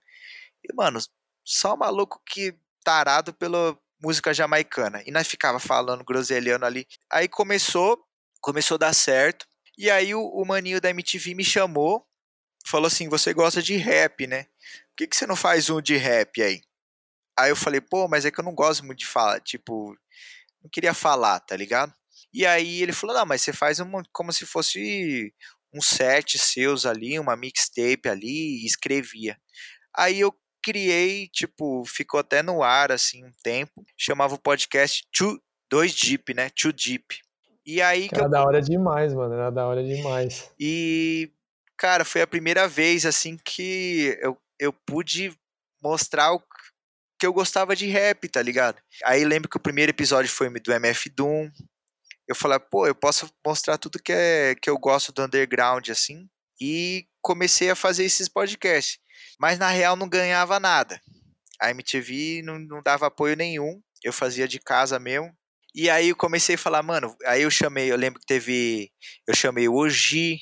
E, mano, só maluco que tarado pelo, música jamaicana. E nós ficava falando groselhando ali. Aí começou, começou a dar certo. E aí o, o maninho da MTV me chamou, falou assim: "Você gosta de rap, né? Por que, que você não faz um de rap aí?" Aí eu falei: "Pô, mas é que eu não gosto muito de falar, tipo, não queria falar, tá ligado?" E aí ele falou: "Não, mas você faz uma como se fosse um set seus ali, uma mixtape ali e escrevia." Aí eu criei, tipo, ficou até no ar, assim, um tempo. Chamava o podcast Too, 2 Deep, né? Too Deep. E aí. Era eu... da hora demais, mano. Era da hora demais. E, cara, foi a primeira vez, assim, que eu, eu pude mostrar o que eu gostava de rap, tá ligado? Aí lembro que o primeiro episódio foi do MF Doom. Eu falei, pô, eu posso mostrar tudo que, é, que eu gosto do underground, assim. E comecei a fazer esses podcasts mas na real não ganhava nada. A MTV não, não dava apoio nenhum, eu fazia de casa mesmo. E aí eu comecei a falar, mano, aí eu chamei, eu lembro que teve, eu chamei o Oji,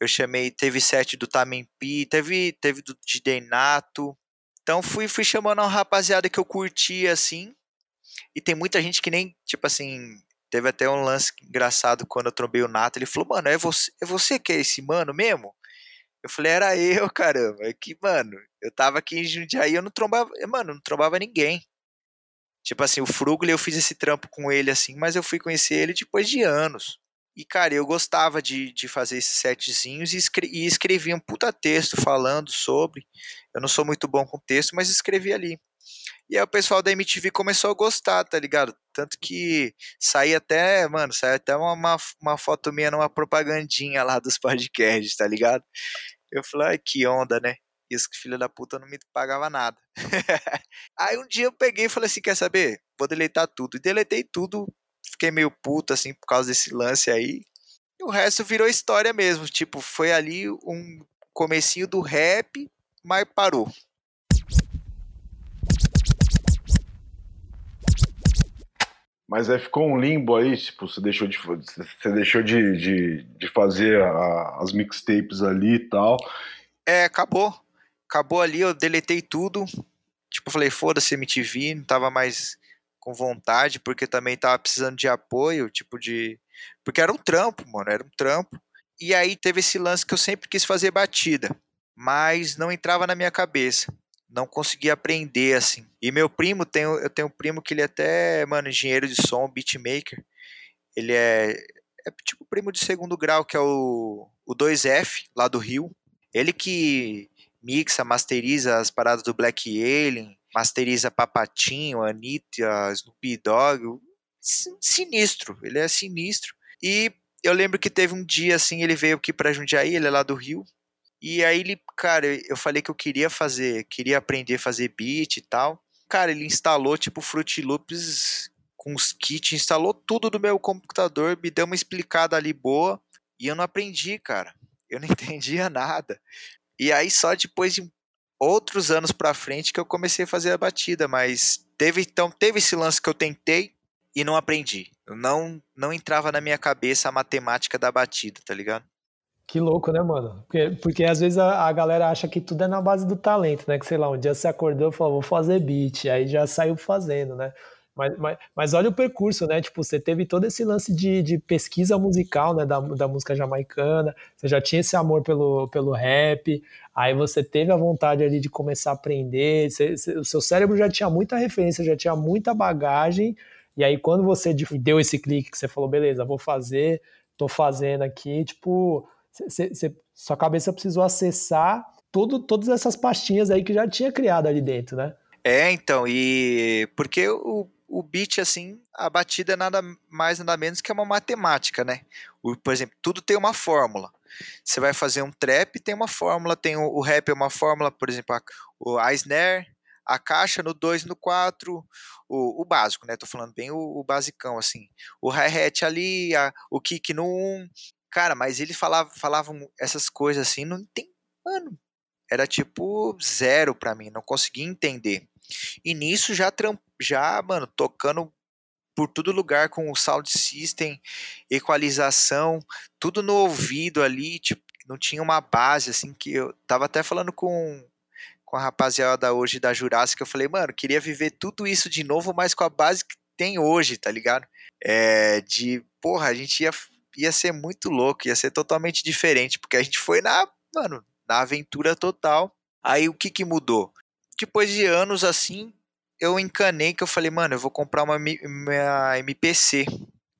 eu chamei, teve set do Tamempi, teve, teve do DJ Nato. Então fui, fui chamando uma rapaziada que eu curtia, assim, e tem muita gente que nem, tipo assim, teve até um lance engraçado quando eu trombei o Nato, ele falou, mano, é você, é você que é esse mano mesmo? Eu falei, era eu, caramba. É que, mano, eu tava aqui em Jundiaí, eu não trombava, mano, não trombava ninguém. Tipo assim, o Frugler, eu fiz esse trampo com ele assim, mas eu fui conhecer ele depois de anos. E, cara, eu gostava de, de fazer esses setzinhos e, escre e escrevia um puta texto falando sobre. Eu não sou muito bom com texto, mas escrevi ali. E aí o pessoal da MTV começou a gostar, tá ligado? Tanto que saía até, mano, saía até uma, uma, foto minha numa propagandinha lá dos podcasts, tá ligado? Eu falei, ai, que onda, né? E os filhos da puta não me pagava nada. aí um dia eu peguei e falei assim: quer saber? Vou deletar tudo. E deletei tudo. Fiquei meio puto, assim, por causa desse lance aí. E o resto virou história mesmo. Tipo, foi ali um comecinho do rap, mas parou. Mas aí ficou um limbo aí, tipo, você deixou de, você deixou de, de, de fazer a, as mixtapes ali e tal. É, acabou. Acabou ali, eu deletei tudo. Tipo, falei, foda-se MTV, não tava mais com vontade, porque também tava precisando de apoio, tipo de. Porque era um trampo, mano, era um trampo. E aí teve esse lance que eu sempre quis fazer batida, mas não entrava na minha cabeça não consegui aprender assim. E meu primo, tem, eu tenho um primo que ele é até, mano, engenheiro de som, beatmaker. Ele é, é tipo primo de segundo grau, que é o, o 2F, lá do Rio. Ele que mixa, masteriza as paradas do Black Alien, masteriza Papatinho, Anitta, Snoop Dogg. Sinistro, ele é sinistro. E eu lembro que teve um dia assim, ele veio aqui pra Jundiaí, ele é lá do Rio. E aí ele, cara, eu falei que eu queria fazer, queria aprender a fazer beat e tal. Cara, ele instalou tipo Fruit Loops com os kits, instalou tudo do meu computador, me deu uma explicada ali boa e eu não aprendi, cara. Eu não entendia nada. E aí só depois de outros anos pra frente que eu comecei a fazer a batida, mas teve então teve esse lance que eu tentei e não aprendi. Não não entrava na minha cabeça a matemática da batida, tá ligado? Que louco, né, mano? Porque, porque às vezes a, a, galera acha que tudo é na base do talento, né? Que sei lá, um dia você acordou e falou, vou fazer beat, aí já saiu fazendo, né? Mas, mas, mas olha o percurso, né? Tipo, você teve todo esse lance de, de pesquisa musical, né? Da, da música jamaicana, você já tinha esse amor pelo, pelo rap, aí você teve a vontade ali de começar a aprender, você, você, o seu cérebro já tinha muita referência, já tinha muita bagagem, e aí quando você deu esse clique que você falou, beleza, vou fazer, tô fazendo aqui, tipo Cê, cê, sua cabeça precisou acessar todo, todas essas pastinhas aí que já tinha criado ali dentro, né? É, então, e porque o, o beat, assim, a batida é nada mais, nada menos que uma matemática, né? O, por exemplo, tudo tem uma fórmula. Você vai fazer um trap, tem uma fórmula, tem o, o rap é uma fórmula, por exemplo, a, o, a snare, a caixa no 2 no 4, o, o básico, né? Tô falando bem o, basicão, assim. O hi-hat ali, a, o kick no 1, um, Cara, mas eles falavam, falavam essas coisas assim, não tem. Mano, era tipo zero para mim, não conseguia entender. E nisso já, já mano, tocando por todo lugar com o sound system, equalização, tudo no ouvido ali, tipo, não tinha uma base, assim, que eu tava até falando com, com a rapaziada hoje da Jurássica, eu falei, mano, queria viver tudo isso de novo, mas com a base que tem hoje, tá ligado? É, de, porra, a gente ia ia ser muito louco, ia ser totalmente diferente, porque a gente foi na, mano, na aventura total. Aí o que que mudou? Depois de anos assim, eu encanei que eu falei, mano, eu vou comprar uma minha MPC.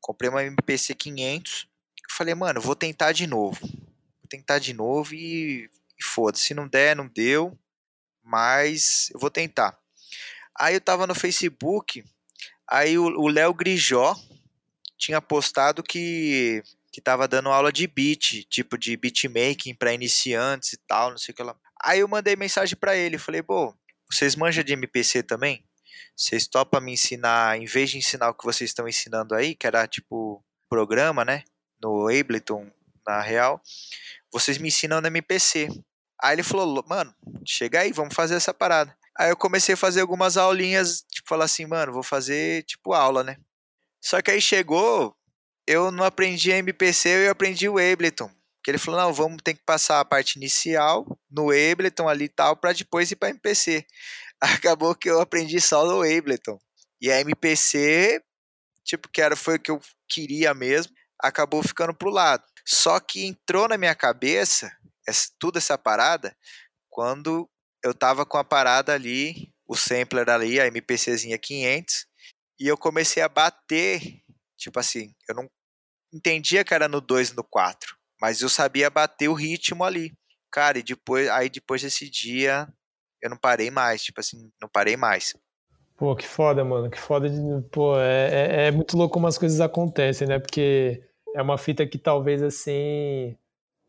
Comprei uma MPC 500. Eu falei, mano, vou tentar de novo. Vou tentar de novo e, e foda-se. Se não der, não deu. Mas eu vou tentar. Aí eu tava no Facebook. Aí o Léo Grijó, tinha postado que que tava dando aula de beat, tipo de beatmaking para iniciantes e tal, não sei o que lá. Aí eu mandei mensagem para ele, falei: "Pô, vocês manjam de MPC também? Vocês topam me ensinar, em vez de ensinar o que vocês estão ensinando aí, que era tipo programa, né, no Ableton, na real, vocês me ensinam no MPC". Aí ele falou: "Mano, chega aí, vamos fazer essa parada". Aí eu comecei a fazer algumas aulinhas, tipo, falar assim, mano, vou fazer tipo aula, né? Só que aí chegou, eu não aprendi MPC, eu aprendi o Ableton. Que ele falou: não, vamos ter que passar a parte inicial no Ableton ali e tal, para depois ir para MPC. Acabou que eu aprendi só no Ableton. E a MPC, tipo, que era, foi o que eu queria mesmo, acabou ficando pro lado. Só que entrou na minha cabeça, essa, tudo essa parada, quando eu tava com a parada ali, o sampler ali, a MPCzinha 500, e eu comecei a bater, tipo assim, eu não entendia que era no 2 e no 4, mas eu sabia bater o ritmo ali. Cara, e depois, aí depois desse dia, eu não parei mais, tipo assim, não parei mais. Pô, que foda, mano, que foda de. Pô, é, é, é muito louco como as coisas acontecem, né? Porque é uma fita que talvez assim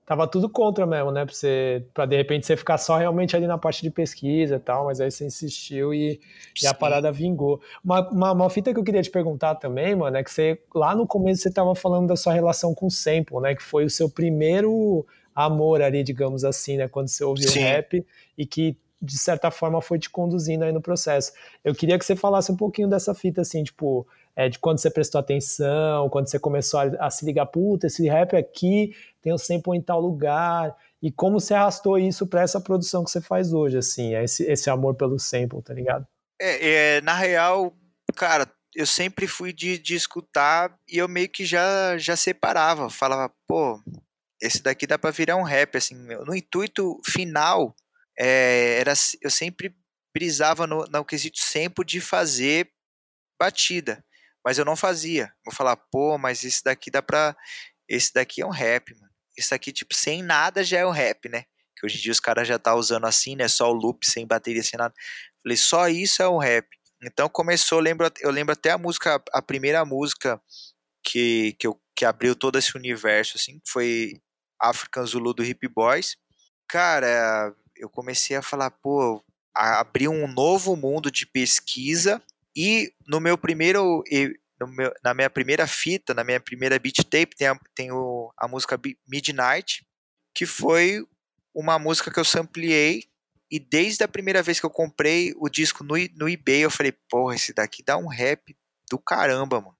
tava tudo contra mesmo, né? Pra, você, pra de repente você ficar só realmente ali na parte de pesquisa e tal, mas aí você insistiu e, e a parada vingou. Uma, uma, uma, fita que eu queria te perguntar também, mano, é que você, lá no começo você tava falando da sua relação com o sample, né? Que foi o seu primeiro amor ali, digamos assim, né? Quando você ouviu Sim. rap e que de certa forma foi te conduzindo aí no processo. Eu queria que você falasse um pouquinho dessa fita, assim, tipo, é, de quando você prestou atenção, quando você começou a, a, se ligar, puta, esse rap aqui tem o sample em tal lugar, e como você arrastou isso para essa produção que você faz hoje, assim, esse, esse amor pelo sample, tá ligado? É, é, na real, cara, eu sempre fui de, de escutar e eu meio que já, já separava, falava, pô, esse daqui dá pra virar um rap, assim, no intuito final, é, era, eu sempre brisava no, no quesito sempre de fazer batida, mas eu não fazia. Vou falar, pô, mas esse daqui dá pra. Esse daqui é um rap, mano. Esse daqui, tipo, sem nada já é um rap, né? Que hoje em dia os caras já tá usando assim, né? Só o loop, sem bateria, sem nada. Falei, só isso é um rap. Então começou, eu lembro, eu lembro até a música, a primeira música que, que, eu, que abriu todo esse universo, assim, foi African Zulu do Hip Boys. Cara, eu comecei a falar, pô, a abrir um novo mundo de pesquisa e no meu primeiro no meu, na minha primeira fita, na minha primeira beat tape tem, a, tem o, a música Midnight, que foi uma música que eu sampleei e desde a primeira vez que eu comprei o disco no, no eBay, eu falei, porra, esse daqui dá um rap do caramba, mano.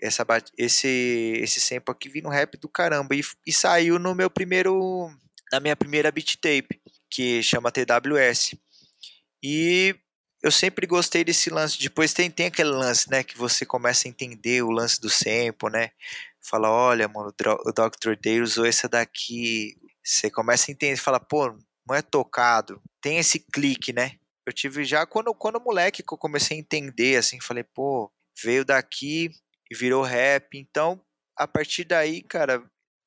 Essa, esse, esse sample aqui vindo um rap do caramba. E, e saiu no meu primeiro. Na minha primeira beat tape que chama TWS. E eu sempre gostei desse lance. Depois tem, tem aquele lance, né, que você começa a entender o lance do sample, né? Fala, olha, mano, o Dr. Day usou essa daqui. Você começa a entender, fala, pô, não é tocado. Tem esse clique, né? Eu tive já quando quando moleque que eu comecei a entender assim, falei, pô, veio daqui e virou rap. Então, a partir daí, cara,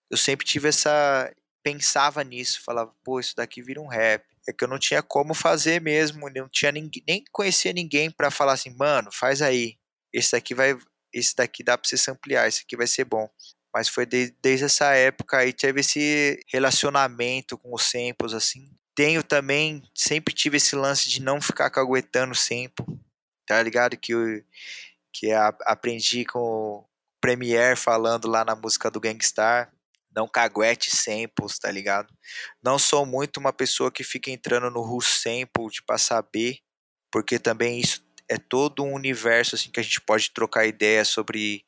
eu sempre tive essa pensava nisso, falava, pô, isso daqui vira um rap. É que eu não tinha como fazer mesmo, não tinha ninguém, nem conhecia ninguém para falar assim, mano, faz aí. Esse daqui vai, esse daqui dá para você ampliar, esse aqui vai ser bom. Mas foi de, desde essa época aí teve esse relacionamento com os samples assim. Tenho também, sempre tive esse lance de não ficar caguetando sample. Tá ligado que eu, que a, aprendi com o Premiere falando lá na música do Gangstar não caguete samples, tá ligado? Não sou muito uma pessoa que fica entrando no Who Sample de pra saber, porque também isso é todo um universo assim que a gente pode trocar ideia sobre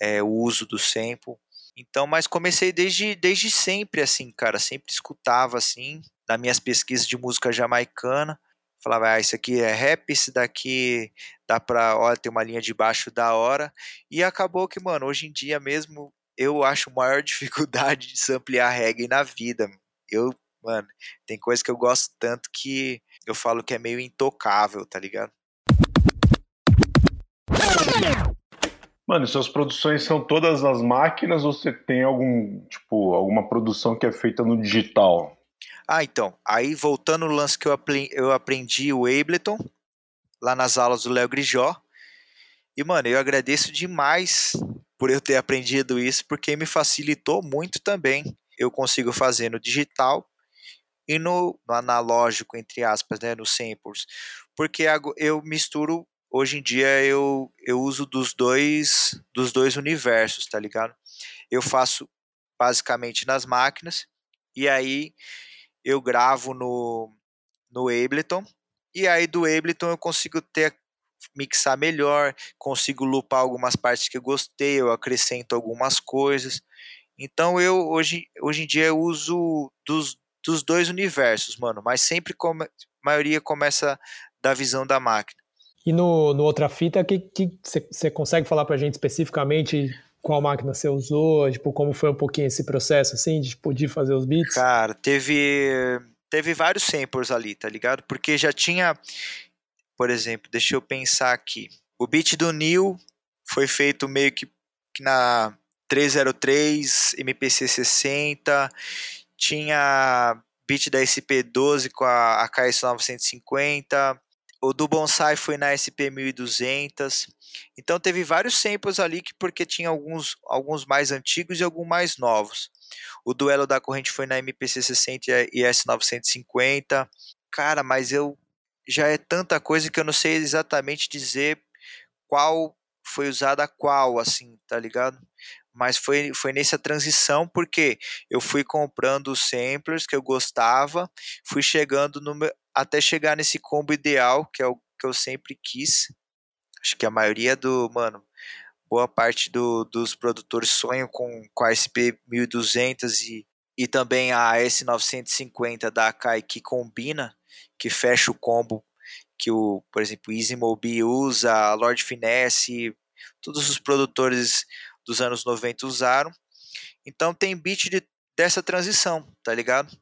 é, o uso do sample. Então, mas comecei desde, desde sempre assim, cara, sempre escutava assim, nas minhas pesquisas de música jamaicana, falava, ah, isso aqui é rap, esse daqui dá pra, olha, tem uma linha de baixo da hora, e acabou que, mano, hoje em dia mesmo, eu acho maior dificuldade de samplear reggae na vida. Eu, mano, tem coisa que eu gosto tanto que eu falo que é meio intocável, tá ligado? Mano, suas produções são todas nas máquinas ou você tem algum, tipo, alguma produção que é feita no digital? Ah, então, aí voltando no lance que eu aprendi, eu aprendi o Ableton, lá nas aulas do Léo Grijó, e, mano, eu agradeço demais por eu ter aprendido isso, porque me facilitou muito também. Eu consigo fazer no digital e no, no analógico, entre aspas, né, no samples. Porque eu misturo, hoje em dia eu, eu uso dos dois, dos dois universos, tá ligado? Eu faço basicamente nas máquinas e aí eu gravo no, no Ableton e aí do Ableton eu consigo ter mixar melhor, consigo lupar algumas partes que eu gostei, eu acrescento algumas coisas. Então eu hoje, hoje em dia eu uso dos, dos dois universos, mano, mas sempre come, a maioria começa da visão da máquina. E no, no outra fita, que você consegue falar pra gente especificamente qual máquina você usou, tipo, como foi um pouquinho esse processo, assim, de poder tipo, fazer os beats? Cara, teve, teve vários samples ali, tá ligado? Porque já tinha, por exemplo, deixa eu pensar aqui. O beat do Neil foi feito meio que na 303, MPC 60, tinha beat da SP12 com a AKS 950, o do Bonsai foi na SP 1200. Então teve vários samples ali que porque tinha alguns alguns mais antigos e alguns mais novos. O duelo da corrente foi na MPC 60 e S950. Cara, mas eu já é tanta coisa que eu não sei exatamente dizer qual foi usada qual, assim, tá ligado? Mas foi, foi nessa transição porque eu fui comprando os samplers que eu gostava, fui chegando no meu, até chegar nesse combo ideal, que é o que eu sempre quis. Acho que a maioria do, mano, boa parte do, dos produtores sonham com, com a SP 1200 e, e também a S950 da Akai que combina, que fecha o combo que o, por exemplo, Easy Mobi usa, Lord Finesse, todos os produtores dos anos 90 usaram. Então tem beat de, dessa transição, tá ligado?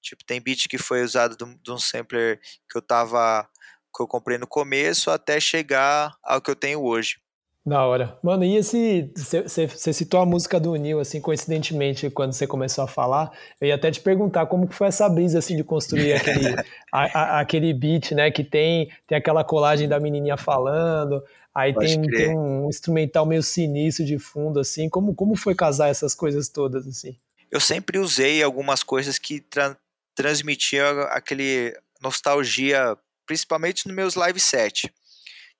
Tipo, tem beat que foi usado de um sampler que eu tava que eu comprei no começo até chegar ao que eu tenho hoje. Da hora. Mano, e esse. Você citou a música do Neil, assim, coincidentemente, quando você começou a falar. Eu ia até te perguntar como que foi essa brisa, assim, de construir aquele, a, a, aquele beat, né? Que tem, tem aquela colagem da menininha falando, aí tem, tem, um instrumental meio sinistro de fundo, assim. Como, como foi casar essas coisas todas, assim? Eu sempre usei algumas coisas que tra transmitiam aquele nostalgia, principalmente nos meus live sets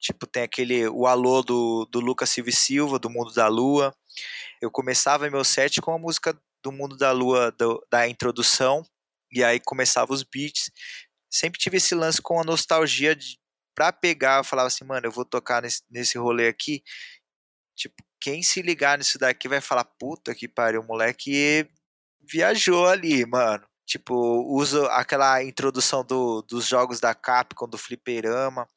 Tipo, tem aquele o alô do, do Lucas Silva Silva, do Mundo da Lua. Eu começava meu set com a música do Mundo da Lua do, da introdução, e aí começava os beats. Sempre tive esse lance com a nostalgia de, pra pegar, eu falava assim, mano, eu vou tocar nesse, nesse rolê aqui. Tipo, quem se ligar nisso daqui vai falar, puta que pariu, o moleque viajou ali, mano. Tipo, uso aquela introdução do, dos jogos da Capcom, do Fliperama.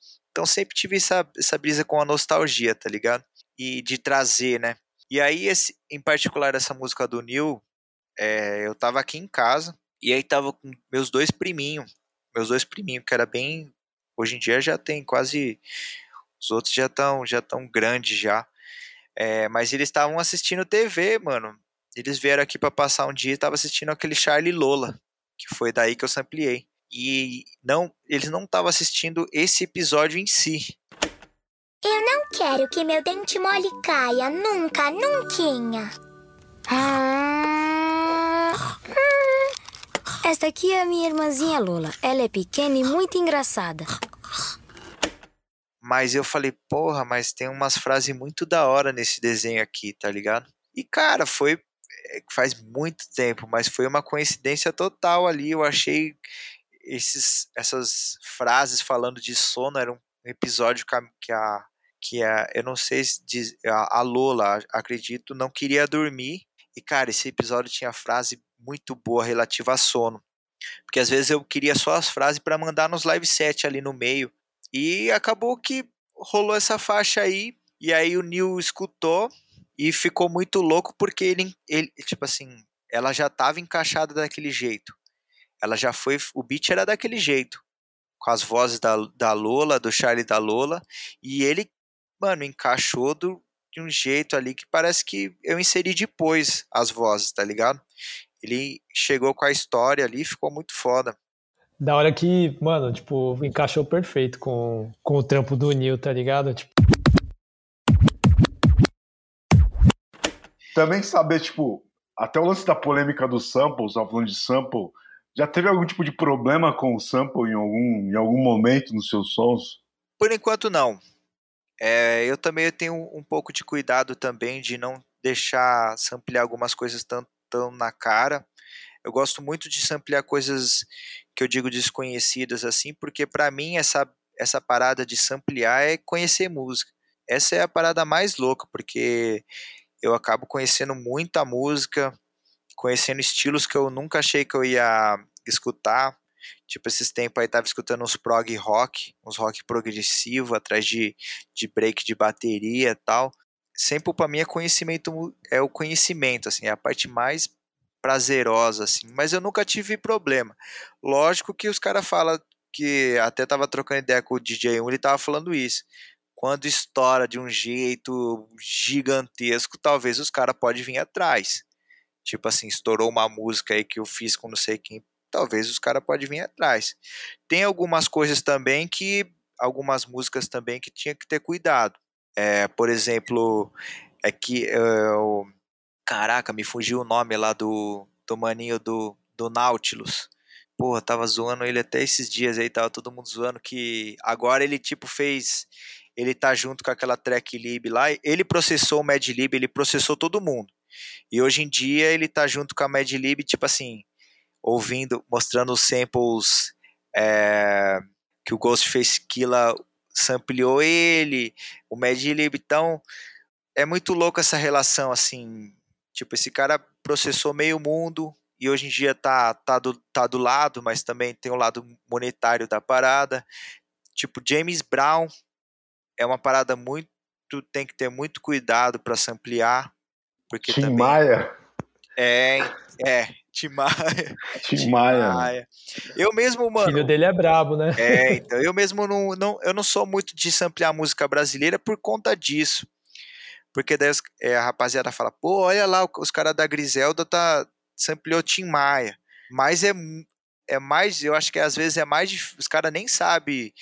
Então sempre tive essa, essa brisa com a nostalgia, tá ligado? E de trazer, né? E aí, esse, em particular, essa música do Neil, é, eu tava aqui em casa, e aí tava com meus dois priminhos, meus dois priminhos, que era bem. Hoje em dia já tem quase. Os outros já estão já tão grandes já. É, mas eles estavam assistindo TV, mano. Eles vieram aqui para passar um dia e estavam assistindo aquele Charlie Lola, que foi daí que eu sampliei e não, eles não estavam assistindo esse episódio em si. Eu não quero que meu dente mole caia, nunca, nunca. Ah, esta aqui é a minha irmãzinha Lola. Ela é pequena e muito engraçada. Mas eu falei, porra, mas tem umas frases muito da hora nesse desenho aqui, tá ligado? E cara, foi é, faz muito tempo, mas foi uma coincidência total ali. Eu achei esses, essas frases falando de sono era um episódio que a, que a eu não sei se diz, a Lola, acredito, não queria dormir. E cara, esse episódio tinha frase muito boa relativa a sono. Porque às vezes eu queria só as frases para mandar nos live set ali no meio. E acabou que rolou essa faixa aí. E aí o Neil escutou e ficou muito louco porque ele, ele tipo assim, ela já estava encaixada daquele jeito. Ela já foi. O beat era daquele jeito. Com as vozes da, da Lola, do Charlie da Lola. E ele, mano, encaixou do, de um jeito ali que parece que eu inseri depois as vozes, tá ligado? Ele chegou com a história ali ficou muito foda. Da hora que, mano, tipo, encaixou perfeito com, com o trampo do Neil, tá ligado? Tipo... Também saber, tipo, até o lance da polêmica dos samples, falando de sample, já teve algum tipo de problema com o sample em algum, em algum momento nos seus sons? Por enquanto não. É, eu também tenho um pouco de cuidado também de não deixar samplear algumas coisas tão, tão na cara. Eu gosto muito de samplear coisas que eu digo desconhecidas assim, porque para mim essa, essa parada de samplear é conhecer música. Essa é a parada mais louca, porque eu acabo conhecendo muita música, conhecendo estilos que eu nunca achei que eu ia escutar. Tipo, esses tempos aí tava escutando uns prog rock, uns rock progressivo, atrás de, de break de bateria e tal. Sempre para mim é conhecimento, é o conhecimento, assim, é a parte mais prazerosa, assim. Mas eu nunca tive problema. Lógico que os caras falam que até tava trocando ideia com o DJ 1, ele tava falando isso. Quando estoura de um jeito gigantesco, talvez os caras podem vir atrás. Tipo assim, estourou uma música aí que eu fiz com não sei quem, talvez os caras podem vir atrás. Tem algumas coisas também que, algumas músicas também que tinha que ter cuidado. É, por exemplo, é que é, Caraca, me fugiu o nome lá do, do maninho do, do Nautilus. Porra, tava zoando ele até esses dias aí, tava todo mundo zoando que agora ele tipo fez. Ele tá junto com aquela track lib lá. Ele processou o Madlib, ele processou todo mundo. E hoje em dia ele tá junto com a Madlib, tipo assim, ouvindo, mostrando os samples é, que o Ghostface Killah sampleou ele, o Madlib. Então, é muito louco essa relação, assim. Tipo, esse cara processou meio mundo e hoje em dia tá, tá, do, tá do lado, mas também tem o lado monetário da parada. Tipo, James Brown é uma parada muito. Tem que ter muito cuidado para samplear. Porque Tim também. Maia? É, é, Tim Maia. Tim Maia. Eu mesmo, mano. O filho dele é brabo, né? É, então eu mesmo não, não, eu não sou muito de samplear música brasileira por conta disso. Porque daí é, a rapaziada fala, pô, olha lá, os caras da Griselda tá sampleou Tim Maia. Mas é, é mais, eu acho que às vezes é mais difícil, os caras nem sabem,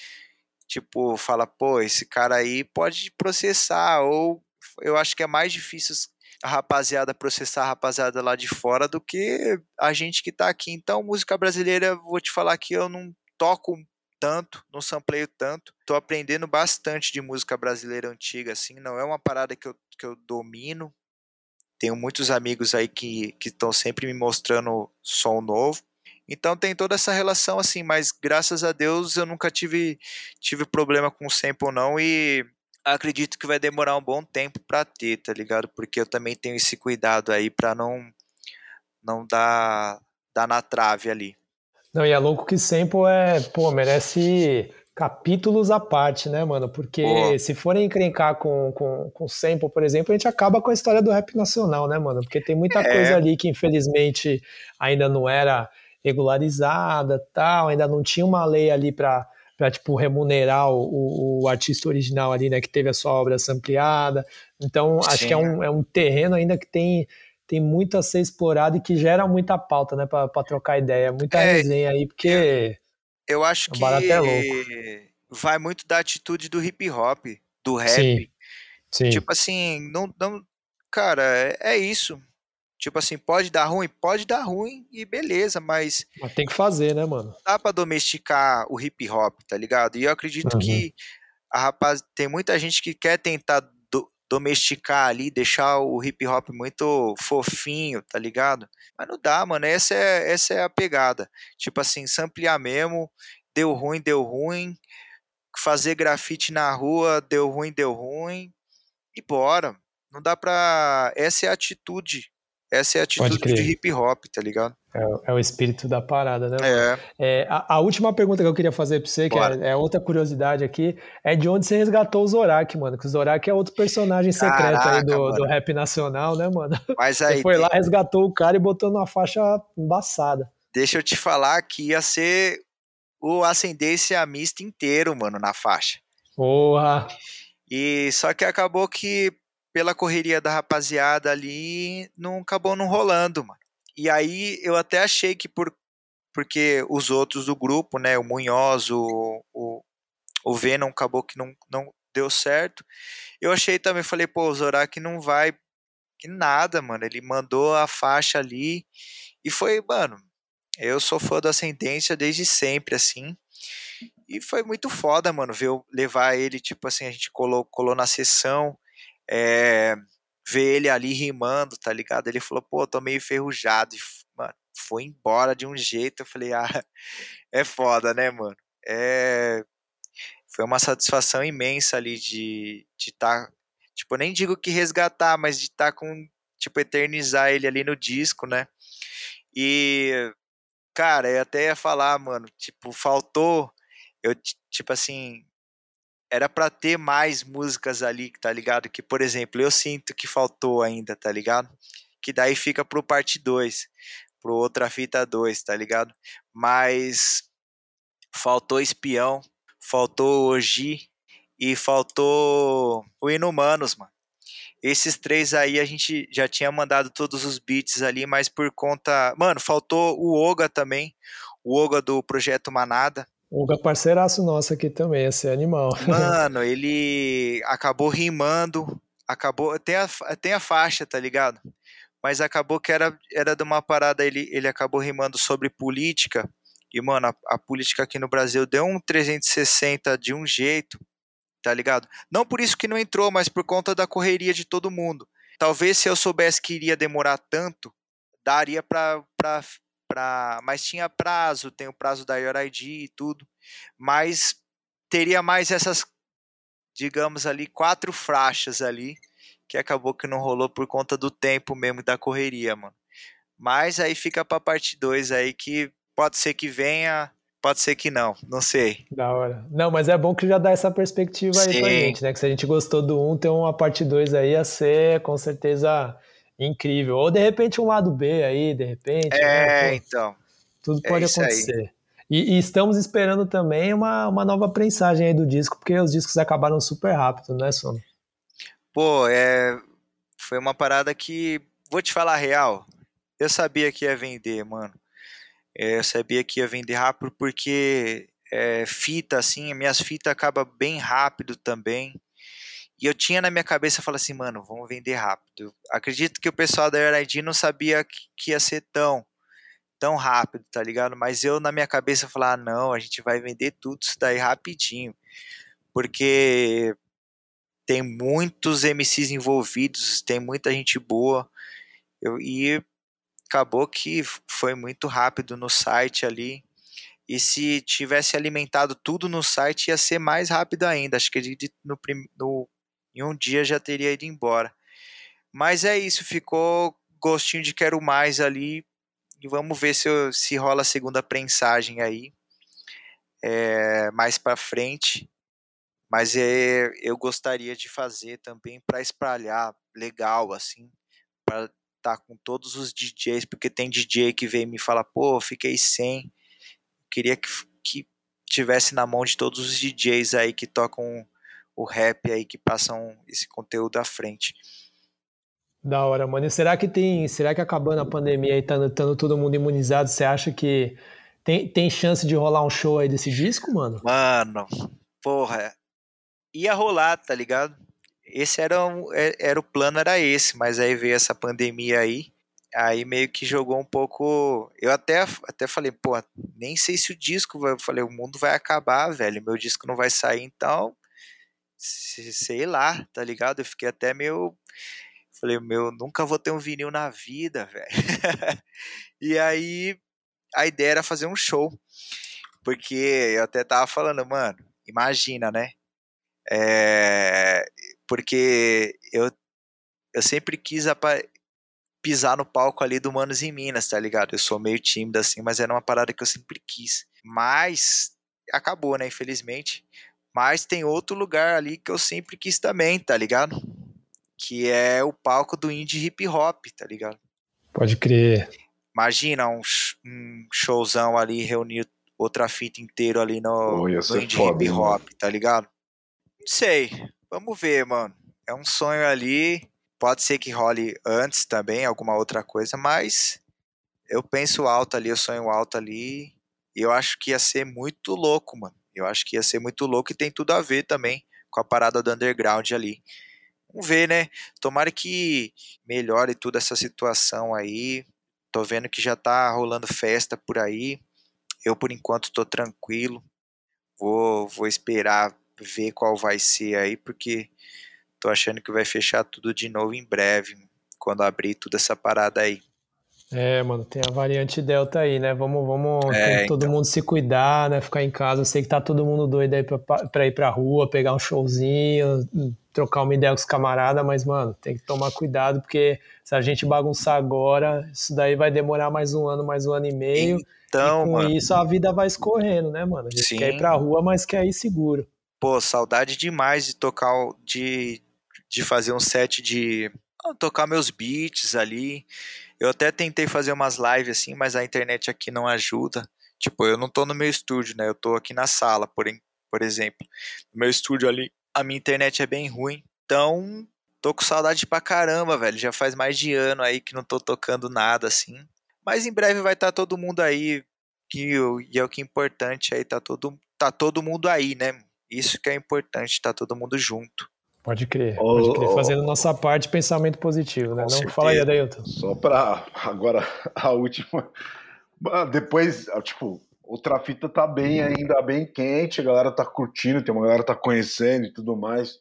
tipo, fala, pô, esse cara aí pode processar, ou eu acho que é mais difícil a rapaziada processar a rapaziada lá de fora do que a gente que tá aqui. Então, música brasileira, vou te falar que eu não toco tanto, não sampleio tanto. Tô aprendendo bastante de música brasileira antiga, assim, não é uma parada que eu, que eu domino. Tenho muitos amigos aí que estão sempre me mostrando som novo. Então tem toda essa relação assim, mas graças a Deus eu nunca tive, tive problema com sample não e acredito que vai demorar um bom tempo para ter, tá ligado? Porque eu também tenho esse cuidado aí para não não dar dar na trave ali. Não, e é louco que sample é, pô, merece capítulos à parte, né, mano? Porque pô. se forem encrencar com, com, com sample, por exemplo, a gente acaba com a história do rap nacional, né, mano? Porque tem muita é. coisa ali que infelizmente ainda não era regularizada, tal, ainda não tinha uma lei ali para para tipo remunerar o, o, artista original ali, né, que teve a sua obra ampliada. Então, acho Sim. que é um, é um terreno ainda que tem tem muito a ser explorado e que gera muita pauta, né, para trocar ideia, muita é, resenha aí, porque eu acho que é vai muito da atitude do hip hop, do rap. Sim. Sim. Tipo assim, não, não cara, é, é isso. Tipo assim, pode dar ruim? Pode dar ruim e beleza, mas. Mas tem que fazer, né, mano? Dá pra domesticar o hip hop, tá ligado? E eu acredito uhum. que a rapaz, tem muita gente que quer tentar do, domesticar ali, deixar o hip hop muito fofinho, tá ligado? Mas não dá, mano. Essa é, essa é a pegada. Tipo assim, samplear mesmo, deu ruim, deu ruim. Fazer grafite na rua, deu ruim, deu ruim. E bora. Não dá pra. Essa é a atitude essa é a atitude de hip hop, tá ligado? É, é, o espírito da parada, né? É. é a, a, última pergunta que eu queria fazer pra você, que é, é, outra curiosidade aqui, é de onde você resgatou o Zorak, mano. Que o Zorak é outro personagem secreto Caraca, aí do, do, rap nacional, né, mano? Mas aí, você foi lá, resgatou o cara e botou numa faixa embaçada. Deixa eu te falar que ia ser o Ascendência Mista inteiro, mano, na faixa. Porra! E só que acabou que pela correria da rapaziada ali, não acabou não rolando, mano. E aí eu até achei que por porque os outros do grupo, né, o Munhoz, o, o, o Venom acabou que não, não deu certo. Eu achei também, falei, pô, o Zorak não vai que nada, mano. Ele mandou a faixa ali e foi, mano, eu sou fã da Ascendência desde sempre, assim. E foi muito foda, mano, ver levar ele, tipo assim, a gente colou, colou na sessão é, ver ele ali rimando, tá ligado? Ele falou, pô, tô meio enferrujado. E, mano, foi embora de um jeito. Eu falei, ah, é foda, né, mano? É. Foi uma satisfação imensa ali de estar. Tá, tipo, nem digo que resgatar, mas de estar tá com. Tipo, eternizar ele ali no disco, né? E. Cara, eu até ia falar, mano, tipo, faltou. Eu, tipo assim, era para ter mais músicas ali, tá ligado? Que, por exemplo, eu sinto que faltou ainda, tá ligado? Que daí fica pro parte 2, pro outra fita 2, tá ligado? Mas faltou Espião, faltou Oji e faltou o Inumanos, mano. Esses três aí a gente já tinha mandado todos os beats ali, mas por conta. Mano, faltou o Oga também. O Oga do Projeto Manada. O parceiraço nosso aqui também, esse animal. Mano, ele acabou rimando, acabou. Tem a, tem a faixa, tá ligado? mas acabou que era, era de uma parada, ele, ele acabou rimando sobre política, e, mano, a, a política aqui no Brasil deu um 360 de um jeito, tá ligado? Não por isso que não entrou, mas por conta da correria de todo mundo. Talvez se eu soubesse que iria demorar tanto, daria pra, pra, pra mas tinha prazo, tem o prazo da ID e tudo, mas teria mais essas, digamos ali, quatro faixas ali, que acabou que não rolou por conta do tempo mesmo da correria, mano. Mas aí fica pra parte 2 aí que pode ser que venha, pode ser que não, não sei. Da hora. Não, mas é bom que já dá essa perspectiva aí Sim. pra gente, né? Que se a gente gostou do 1, um, ter uma parte 2 aí ia ser com certeza incrível. Ou de repente um lado B aí, de repente. É, né? então. Tudo é pode é acontecer. E, e, estamos esperando também uma, uma nova prensagem aí do disco, porque os discos acabaram super rápido, né, Sono? Pô, é. Foi uma parada que. Vou te falar a real. Eu sabia que ia vender, mano. É, eu sabia que ia vender rápido porque é, fita, assim, minhas fitas acabam bem rápido também. E eu tinha na minha cabeça, falar assim, mano, vamos vender rápido. acredito que o pessoal da RID não sabia que, que, ia ser tão, tão rápido, tá ligado? Mas eu na minha cabeça falar, ah, não, a gente vai vender tudo isso daí rapidinho. Porque tem muitos MCs envolvidos, tem muita gente boa. Eu, e acabou que foi muito rápido no site ali. E se tivesse alimentado tudo no site, ia ser mais rápido ainda. Acho que no, no em um dia já teria ido embora. Mas é isso, ficou gostinho de quero mais ali. E vamos ver se, se rola a segunda prensagem aí. É, mais para frente. Mas é, eu gostaria de fazer também para espalhar legal, assim. Para estar tá com todos os DJs, porque tem DJ que vem me fala, pô, fiquei sem. Queria que, que tivesse na mão de todos os DJs aí que tocam o rap aí que passam esse conteúdo à frente. Da hora, mano. E será que tem. Será que acabando a pandemia e estando todo mundo imunizado, você acha que tem, tem chance de rolar um show aí desse disco, mano? Mano, porra. Ia rolar, tá ligado? Esse era, um, é, era o plano, era esse, mas aí veio essa pandemia aí. Aí meio que jogou um pouco. Eu até, até falei, pô, nem sei se o disco vai. Eu falei, o mundo vai acabar, velho. Meu disco não vai sair, então sei lá, tá ligado? Eu fiquei até meio. Falei, meu, nunca vou ter um vinil na vida, velho. e aí a ideia era fazer um show. Porque eu até tava falando, mano, imagina, né? É, porque eu, eu sempre quis pisar no palco ali do Manos em Minas, tá ligado? Eu sou meio tímido assim, mas era uma parada que eu sempre quis. Mas acabou, né? Infelizmente. Mas tem outro lugar ali que eu sempre quis também, tá ligado? Que é o palco do indie hip hop, tá ligado? Pode crer. Imagina um, um showzão ali, reunir outra fita inteiro ali no, oh, no indie foda, hip hop, mano. tá ligado? Não sei. Vamos ver, mano. É um sonho ali. Pode ser que role antes também, alguma outra coisa, mas eu penso alto ali, eu sonho alto ali. E eu acho que ia ser muito louco, mano. Eu acho que ia ser muito louco e tem tudo a ver também com a parada do underground ali. Vamos ver, né? Tomara que melhore toda essa situação aí. Tô vendo que já tá rolando festa por aí. Eu, por enquanto, tô tranquilo. Vou, vou esperar ver qual vai ser aí, porque tô achando que vai fechar tudo de novo em breve, quando abrir toda essa parada aí. É, mano, tem a variante Delta aí, né? Vamos, vamos é, todo então. mundo se cuidar, né? Ficar em casa. Eu sei que tá todo mundo doido aí pra, pra ir pra rua, pegar um showzinho, trocar uma ideia com os camaradas, mas, mano, tem que tomar cuidado, porque se a gente bagunçar agora, isso daí vai demorar mais um ano, mais um ano e meio. Então, e com mano. isso a vida vai escorrendo, né, mano? A gente Sim. quer ir pra rua, mas quer ir seguro. Pô, saudade demais de tocar, de, de fazer um set de. Tocar meus beats ali eu até tentei fazer umas lives assim, mas a internet aqui não ajuda. Tipo, eu não tô no meu estúdio, né? Eu tô aqui na sala, por, por exemplo. No meu estúdio ali, a minha internet é bem ruim. Então, tô com saudade pra caramba, velho. Já faz mais de ano aí que não tô tocando nada assim. Mas em breve vai estar tá todo mundo aí. E, e é o que é importante aí, tá todo, tá todo mundo aí, né? Isso que é importante, tá todo mundo junto. Pode crer, pode crer. Fazendo nossa parte, pensamento positivo, né? Não certeza. fala aí, Adailton. Só para agora a última. Depois, tipo, outra fita tá bem ainda bem quente, a galera tá curtindo, tem uma galera tá conhecendo e tudo mais.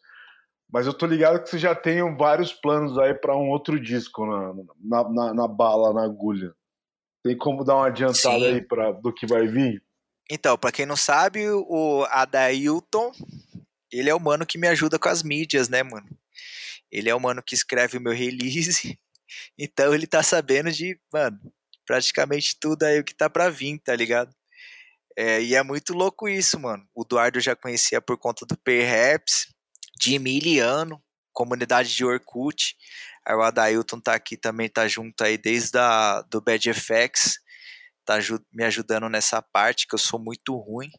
Mas eu tô ligado que você já tem vários planos aí para um outro disco na, na, na, na, bala, na agulha. Tem como dar uma adiantada Sim. aí pra, do que vai vir? Então, para quem não sabe, o Adailton, ele é o mano que me ajuda com as mídias, né, mano? Ele é o mano que escreve o meu release. Então ele tá sabendo de, mano, praticamente tudo aí o que tá pra vir, tá ligado? É, e é muito louco isso, mano. O Eduardo eu já conhecia por conta do Perhaps de Emiliano, comunidade de Orkut. Aí o Adailton tá aqui também, tá junto aí desde a, do Bad Effects, tá me ajudando nessa parte que eu sou muito ruim.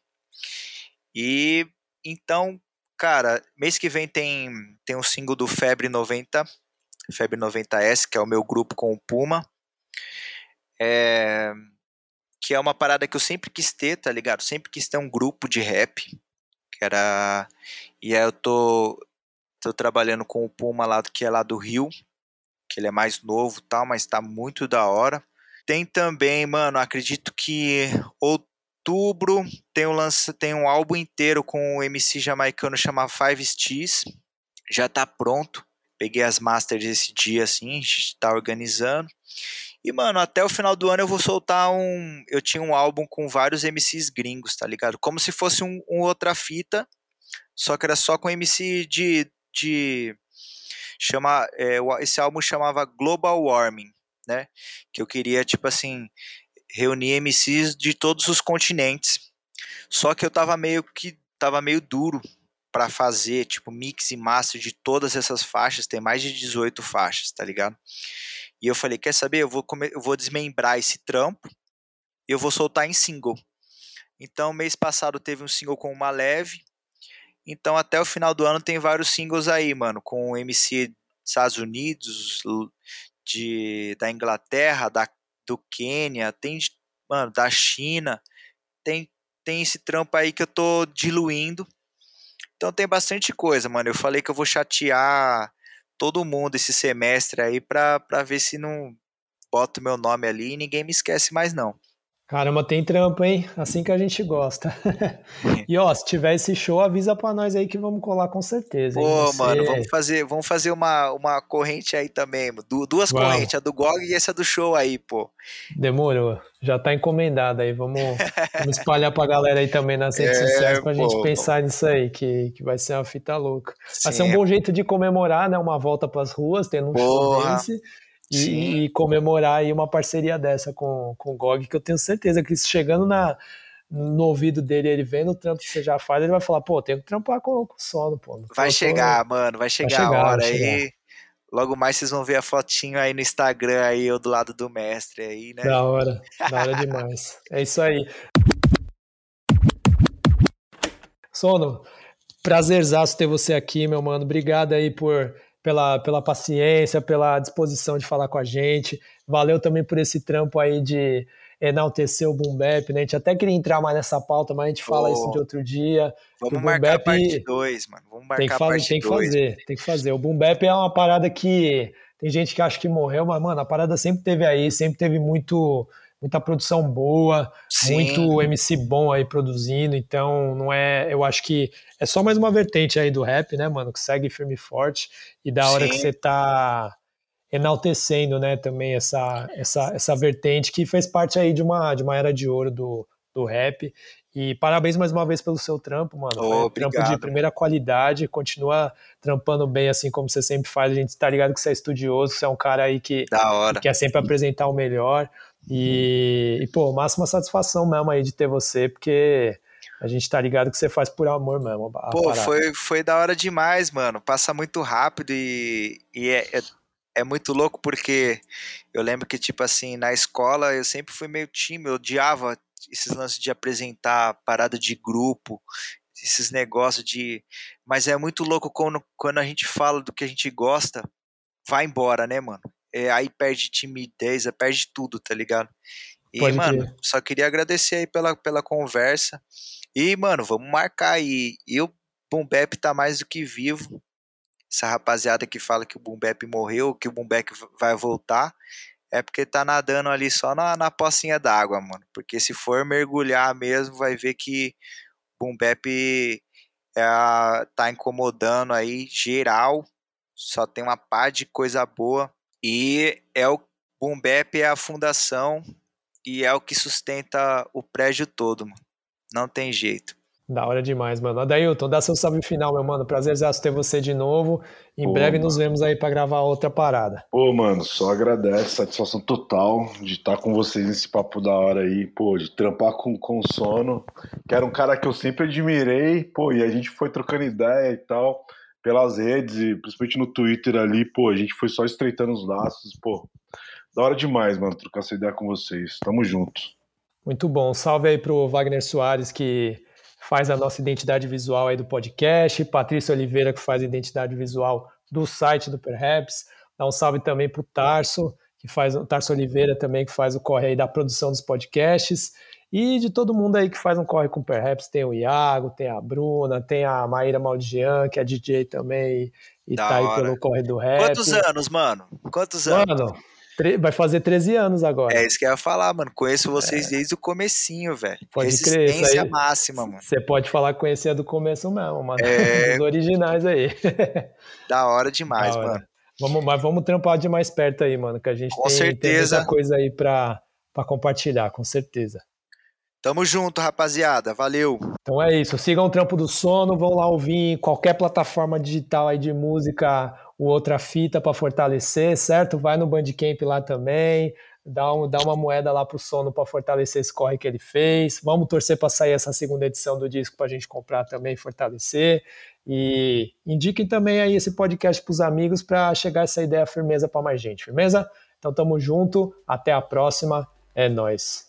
E então, cara, mês que vem tem, tem um single do Febre 90, Febre 90S, que é o meu grupo com o Puma. É, que é uma parada que eu sempre quis ter, tá ligado? Sempre quis ter um grupo de rap que era e aí eu tô tô trabalhando com o Puma lá que é lá do Rio, que ele é mais novo, tal, mas tá muito da hora. Tem também, mano, acredito que outubro tem um lance, tem um álbum inteiro com um MC jamaicano chamado Five Steez. Já tá pronto. Peguei as masters esse dia assim, a gente tá organizando. E, mano, até o final do ano eu vou soltar um. Eu tinha um álbum com vários MCs gringos, tá ligado? Como se fosse um, um outra fita, só que era só com MC de. de chama, é, esse álbum chamava Global Warming, né? Que eu queria, tipo assim, reunir MCs de todos os continentes. Só que eu tava meio que. tava meio duro para fazer, tipo, mix e master de todas essas faixas. Tem mais de 18 faixas, tá ligado? E eu falei, quer saber? Eu vou, comer, eu vou desmembrar esse trampo e eu vou soltar em single. Então, mês passado teve um single com uma leve. Então, até o final do ano tem vários singles aí, mano, com MC dos Estados Unidos, de, da Inglaterra, da, do Quênia, tem, mano, da China. Tem, tem esse trampo aí que eu tô diluindo. Então tem bastante coisa, mano. Eu falei que eu vou chatear todo mundo esse semestre aí pra, pra ver se não bota o meu nome ali e ninguém me esquece mais não. Caramba, tem trampo, hein? Assim que a gente gosta. e ó, se tiver esse show, avisa pra nós aí que vamos colar com certeza. Pô, Você... mano, vamos fazer, vamos fazer uma, uma corrente aí também, duas Uau. correntes, a do GOG e essa do show aí, pô. Demorou, já tá encomendado aí, vamos, vamos espalhar pra galera aí também nas redes é, sociais pra pô, gente pensar nisso aí, que, que vai ser uma fita louca. Vai ser um bom jeito de comemorar, né, uma volta pras ruas, tendo um Porra. show desse e, e, comemorar aí uma parceria dessa com, com o GOG, que eu tenho certeza que chegando na, no ouvido dele, ele vendo o trampo que você já faz, ele vai falar, pô, tenho que trampar com, com sono, pô. Vai chegar, mano, vai chegar, vai chegar a hora aí. Logo mais vocês vão ver a fotinho aí no Instagram aí, eu do lado do mestre aí, né? Da hora, da hora demais. É isso aí. Sono, prazerzaço ter você aqui, meu mano. Obrigado aí por pela, pela paciência, pela disposição de falar com a gente. Valeu também por esse trampo aí de enaltecer o Boom Bap, né? A gente até queria entrar mais nessa pauta, mas a gente fala oh, isso de outro dia. Vamos marcar a parte 2, mano. Vamos marcar tem que fazer, Tem que fazer, tem que fazer. O Boom Bap é uma parada que tem gente que acha que morreu, mas, mano, a parada sempre teve aí, sempre teve muito muita produção boa, Sim. muito MC bom aí produzindo, então não é, eu acho que é só mais uma vertente aí do rap, né, mano, que segue firme e forte e da hora Sim. que você tá enaltecendo, né, também essa, essa, essa vertente que fez parte aí de uma, de uma era de ouro do, do rap e parabéns mais uma vez pelo seu trampo, mano. Oh, um trampo de primeira qualidade, continua trampando bem assim como você sempre faz. A gente tá ligado que você é estudioso, você é um cara aí que, que quer sempre apresentar o melhor. E, e, pô, máxima satisfação mesmo aí de ter você, porque a gente tá ligado que você faz por amor mesmo. Pô, foi, foi da hora demais, mano. Passa muito rápido e, e é, é, é, muito louco porque eu lembro que, tipo assim, na escola eu sempre fui meio tímido, eu odiava esses lances de apresentar parada de grupo, esses negócios de. Mas é muito louco quando, quando a gente fala do que a gente gosta, vai embora, né, mano? É, aí perde timidez, perde tudo, tá ligado? E, Pode mano, ter. só queria agradecer aí pela, pela conversa. E, mano, vamos marcar aí. E o Boom Bap tá mais do que vivo. essa rapaziada que fala que o Boom Bap morreu, que o Boom Bap vai voltar, é porque tá nadando ali só na, na pocinha d'água, mano. Porque se for mergulhar mesmo, vai ver que o Boom Bap é, tá incomodando aí geral, só tem uma par de coisa boa. E é o Boom Bap é a fundação e é o que sustenta o prédio todo, mano. Não tem jeito. Da hora demais, mano. Adailton, dá seu salve final, meu mano. Prazer ter você de novo. Em Pô, breve mano. nos vemos aí para gravar outra parada. Pô, mano, só agradece, satisfação total de estar com vocês nesse papo da hora aí, pô, de trampar com, com sono, que era um cara que eu sempre admirei, pô, e a gente foi trocando ideia e tal, pelas redes, e principalmente no Twitter ali, pô, a gente foi só estreitando os laços, pô. Da hora demais, mano, trocar essa ideia com vocês. Tamo junto. Muito bom. Salve aí pro Wagner Soares, que faz a nossa identidade visual aí do podcast, Patrícia Oliveira, que faz a identidade visual do site do Perhaps. Dá um salve também para o Tarso, que faz o Tarso Oliveira também, que faz o corre aí da produção dos podcasts. E de todo mundo aí que faz um corre com o Perhaps, tem o Iago, tem a Bruna, tem a Maíra Maldian, que é DJ também e da tá aí pelo corre do rap. Quantos anos, mano? Quantos anos? Mano, Vai fazer 13 anos agora. É isso que eu ia falar, mano. Conheço vocês é. desde o comecinho, velho. Pode Resistência crer. máxima, mano. Você pode falar que conhecia do começo mesmo, mano. É... Os originais aí. Da hora demais, da hora. mano. Vamos, mas vamos trampar de mais perto aí, mano, que a gente com tem, certeza. tem muita coisa aí pra, pra compartilhar, com certeza. Tamo junto, rapaziada. Valeu. Então é isso. Sigam o Trampo do Sono, vão lá ouvir qualquer plataforma digital aí de música o Outra Fita para fortalecer, certo? Vai no Bandcamp lá também, dá, um, dá uma moeda lá pro Sono para fortalecer esse corre que ele fez. Vamos torcer para sair essa segunda edição do disco para a gente comprar também fortalecer. E indiquem também aí esse podcast para os amigos para chegar essa ideia firmeza para mais gente, firmeza? Então tamo junto, até a próxima, é nós.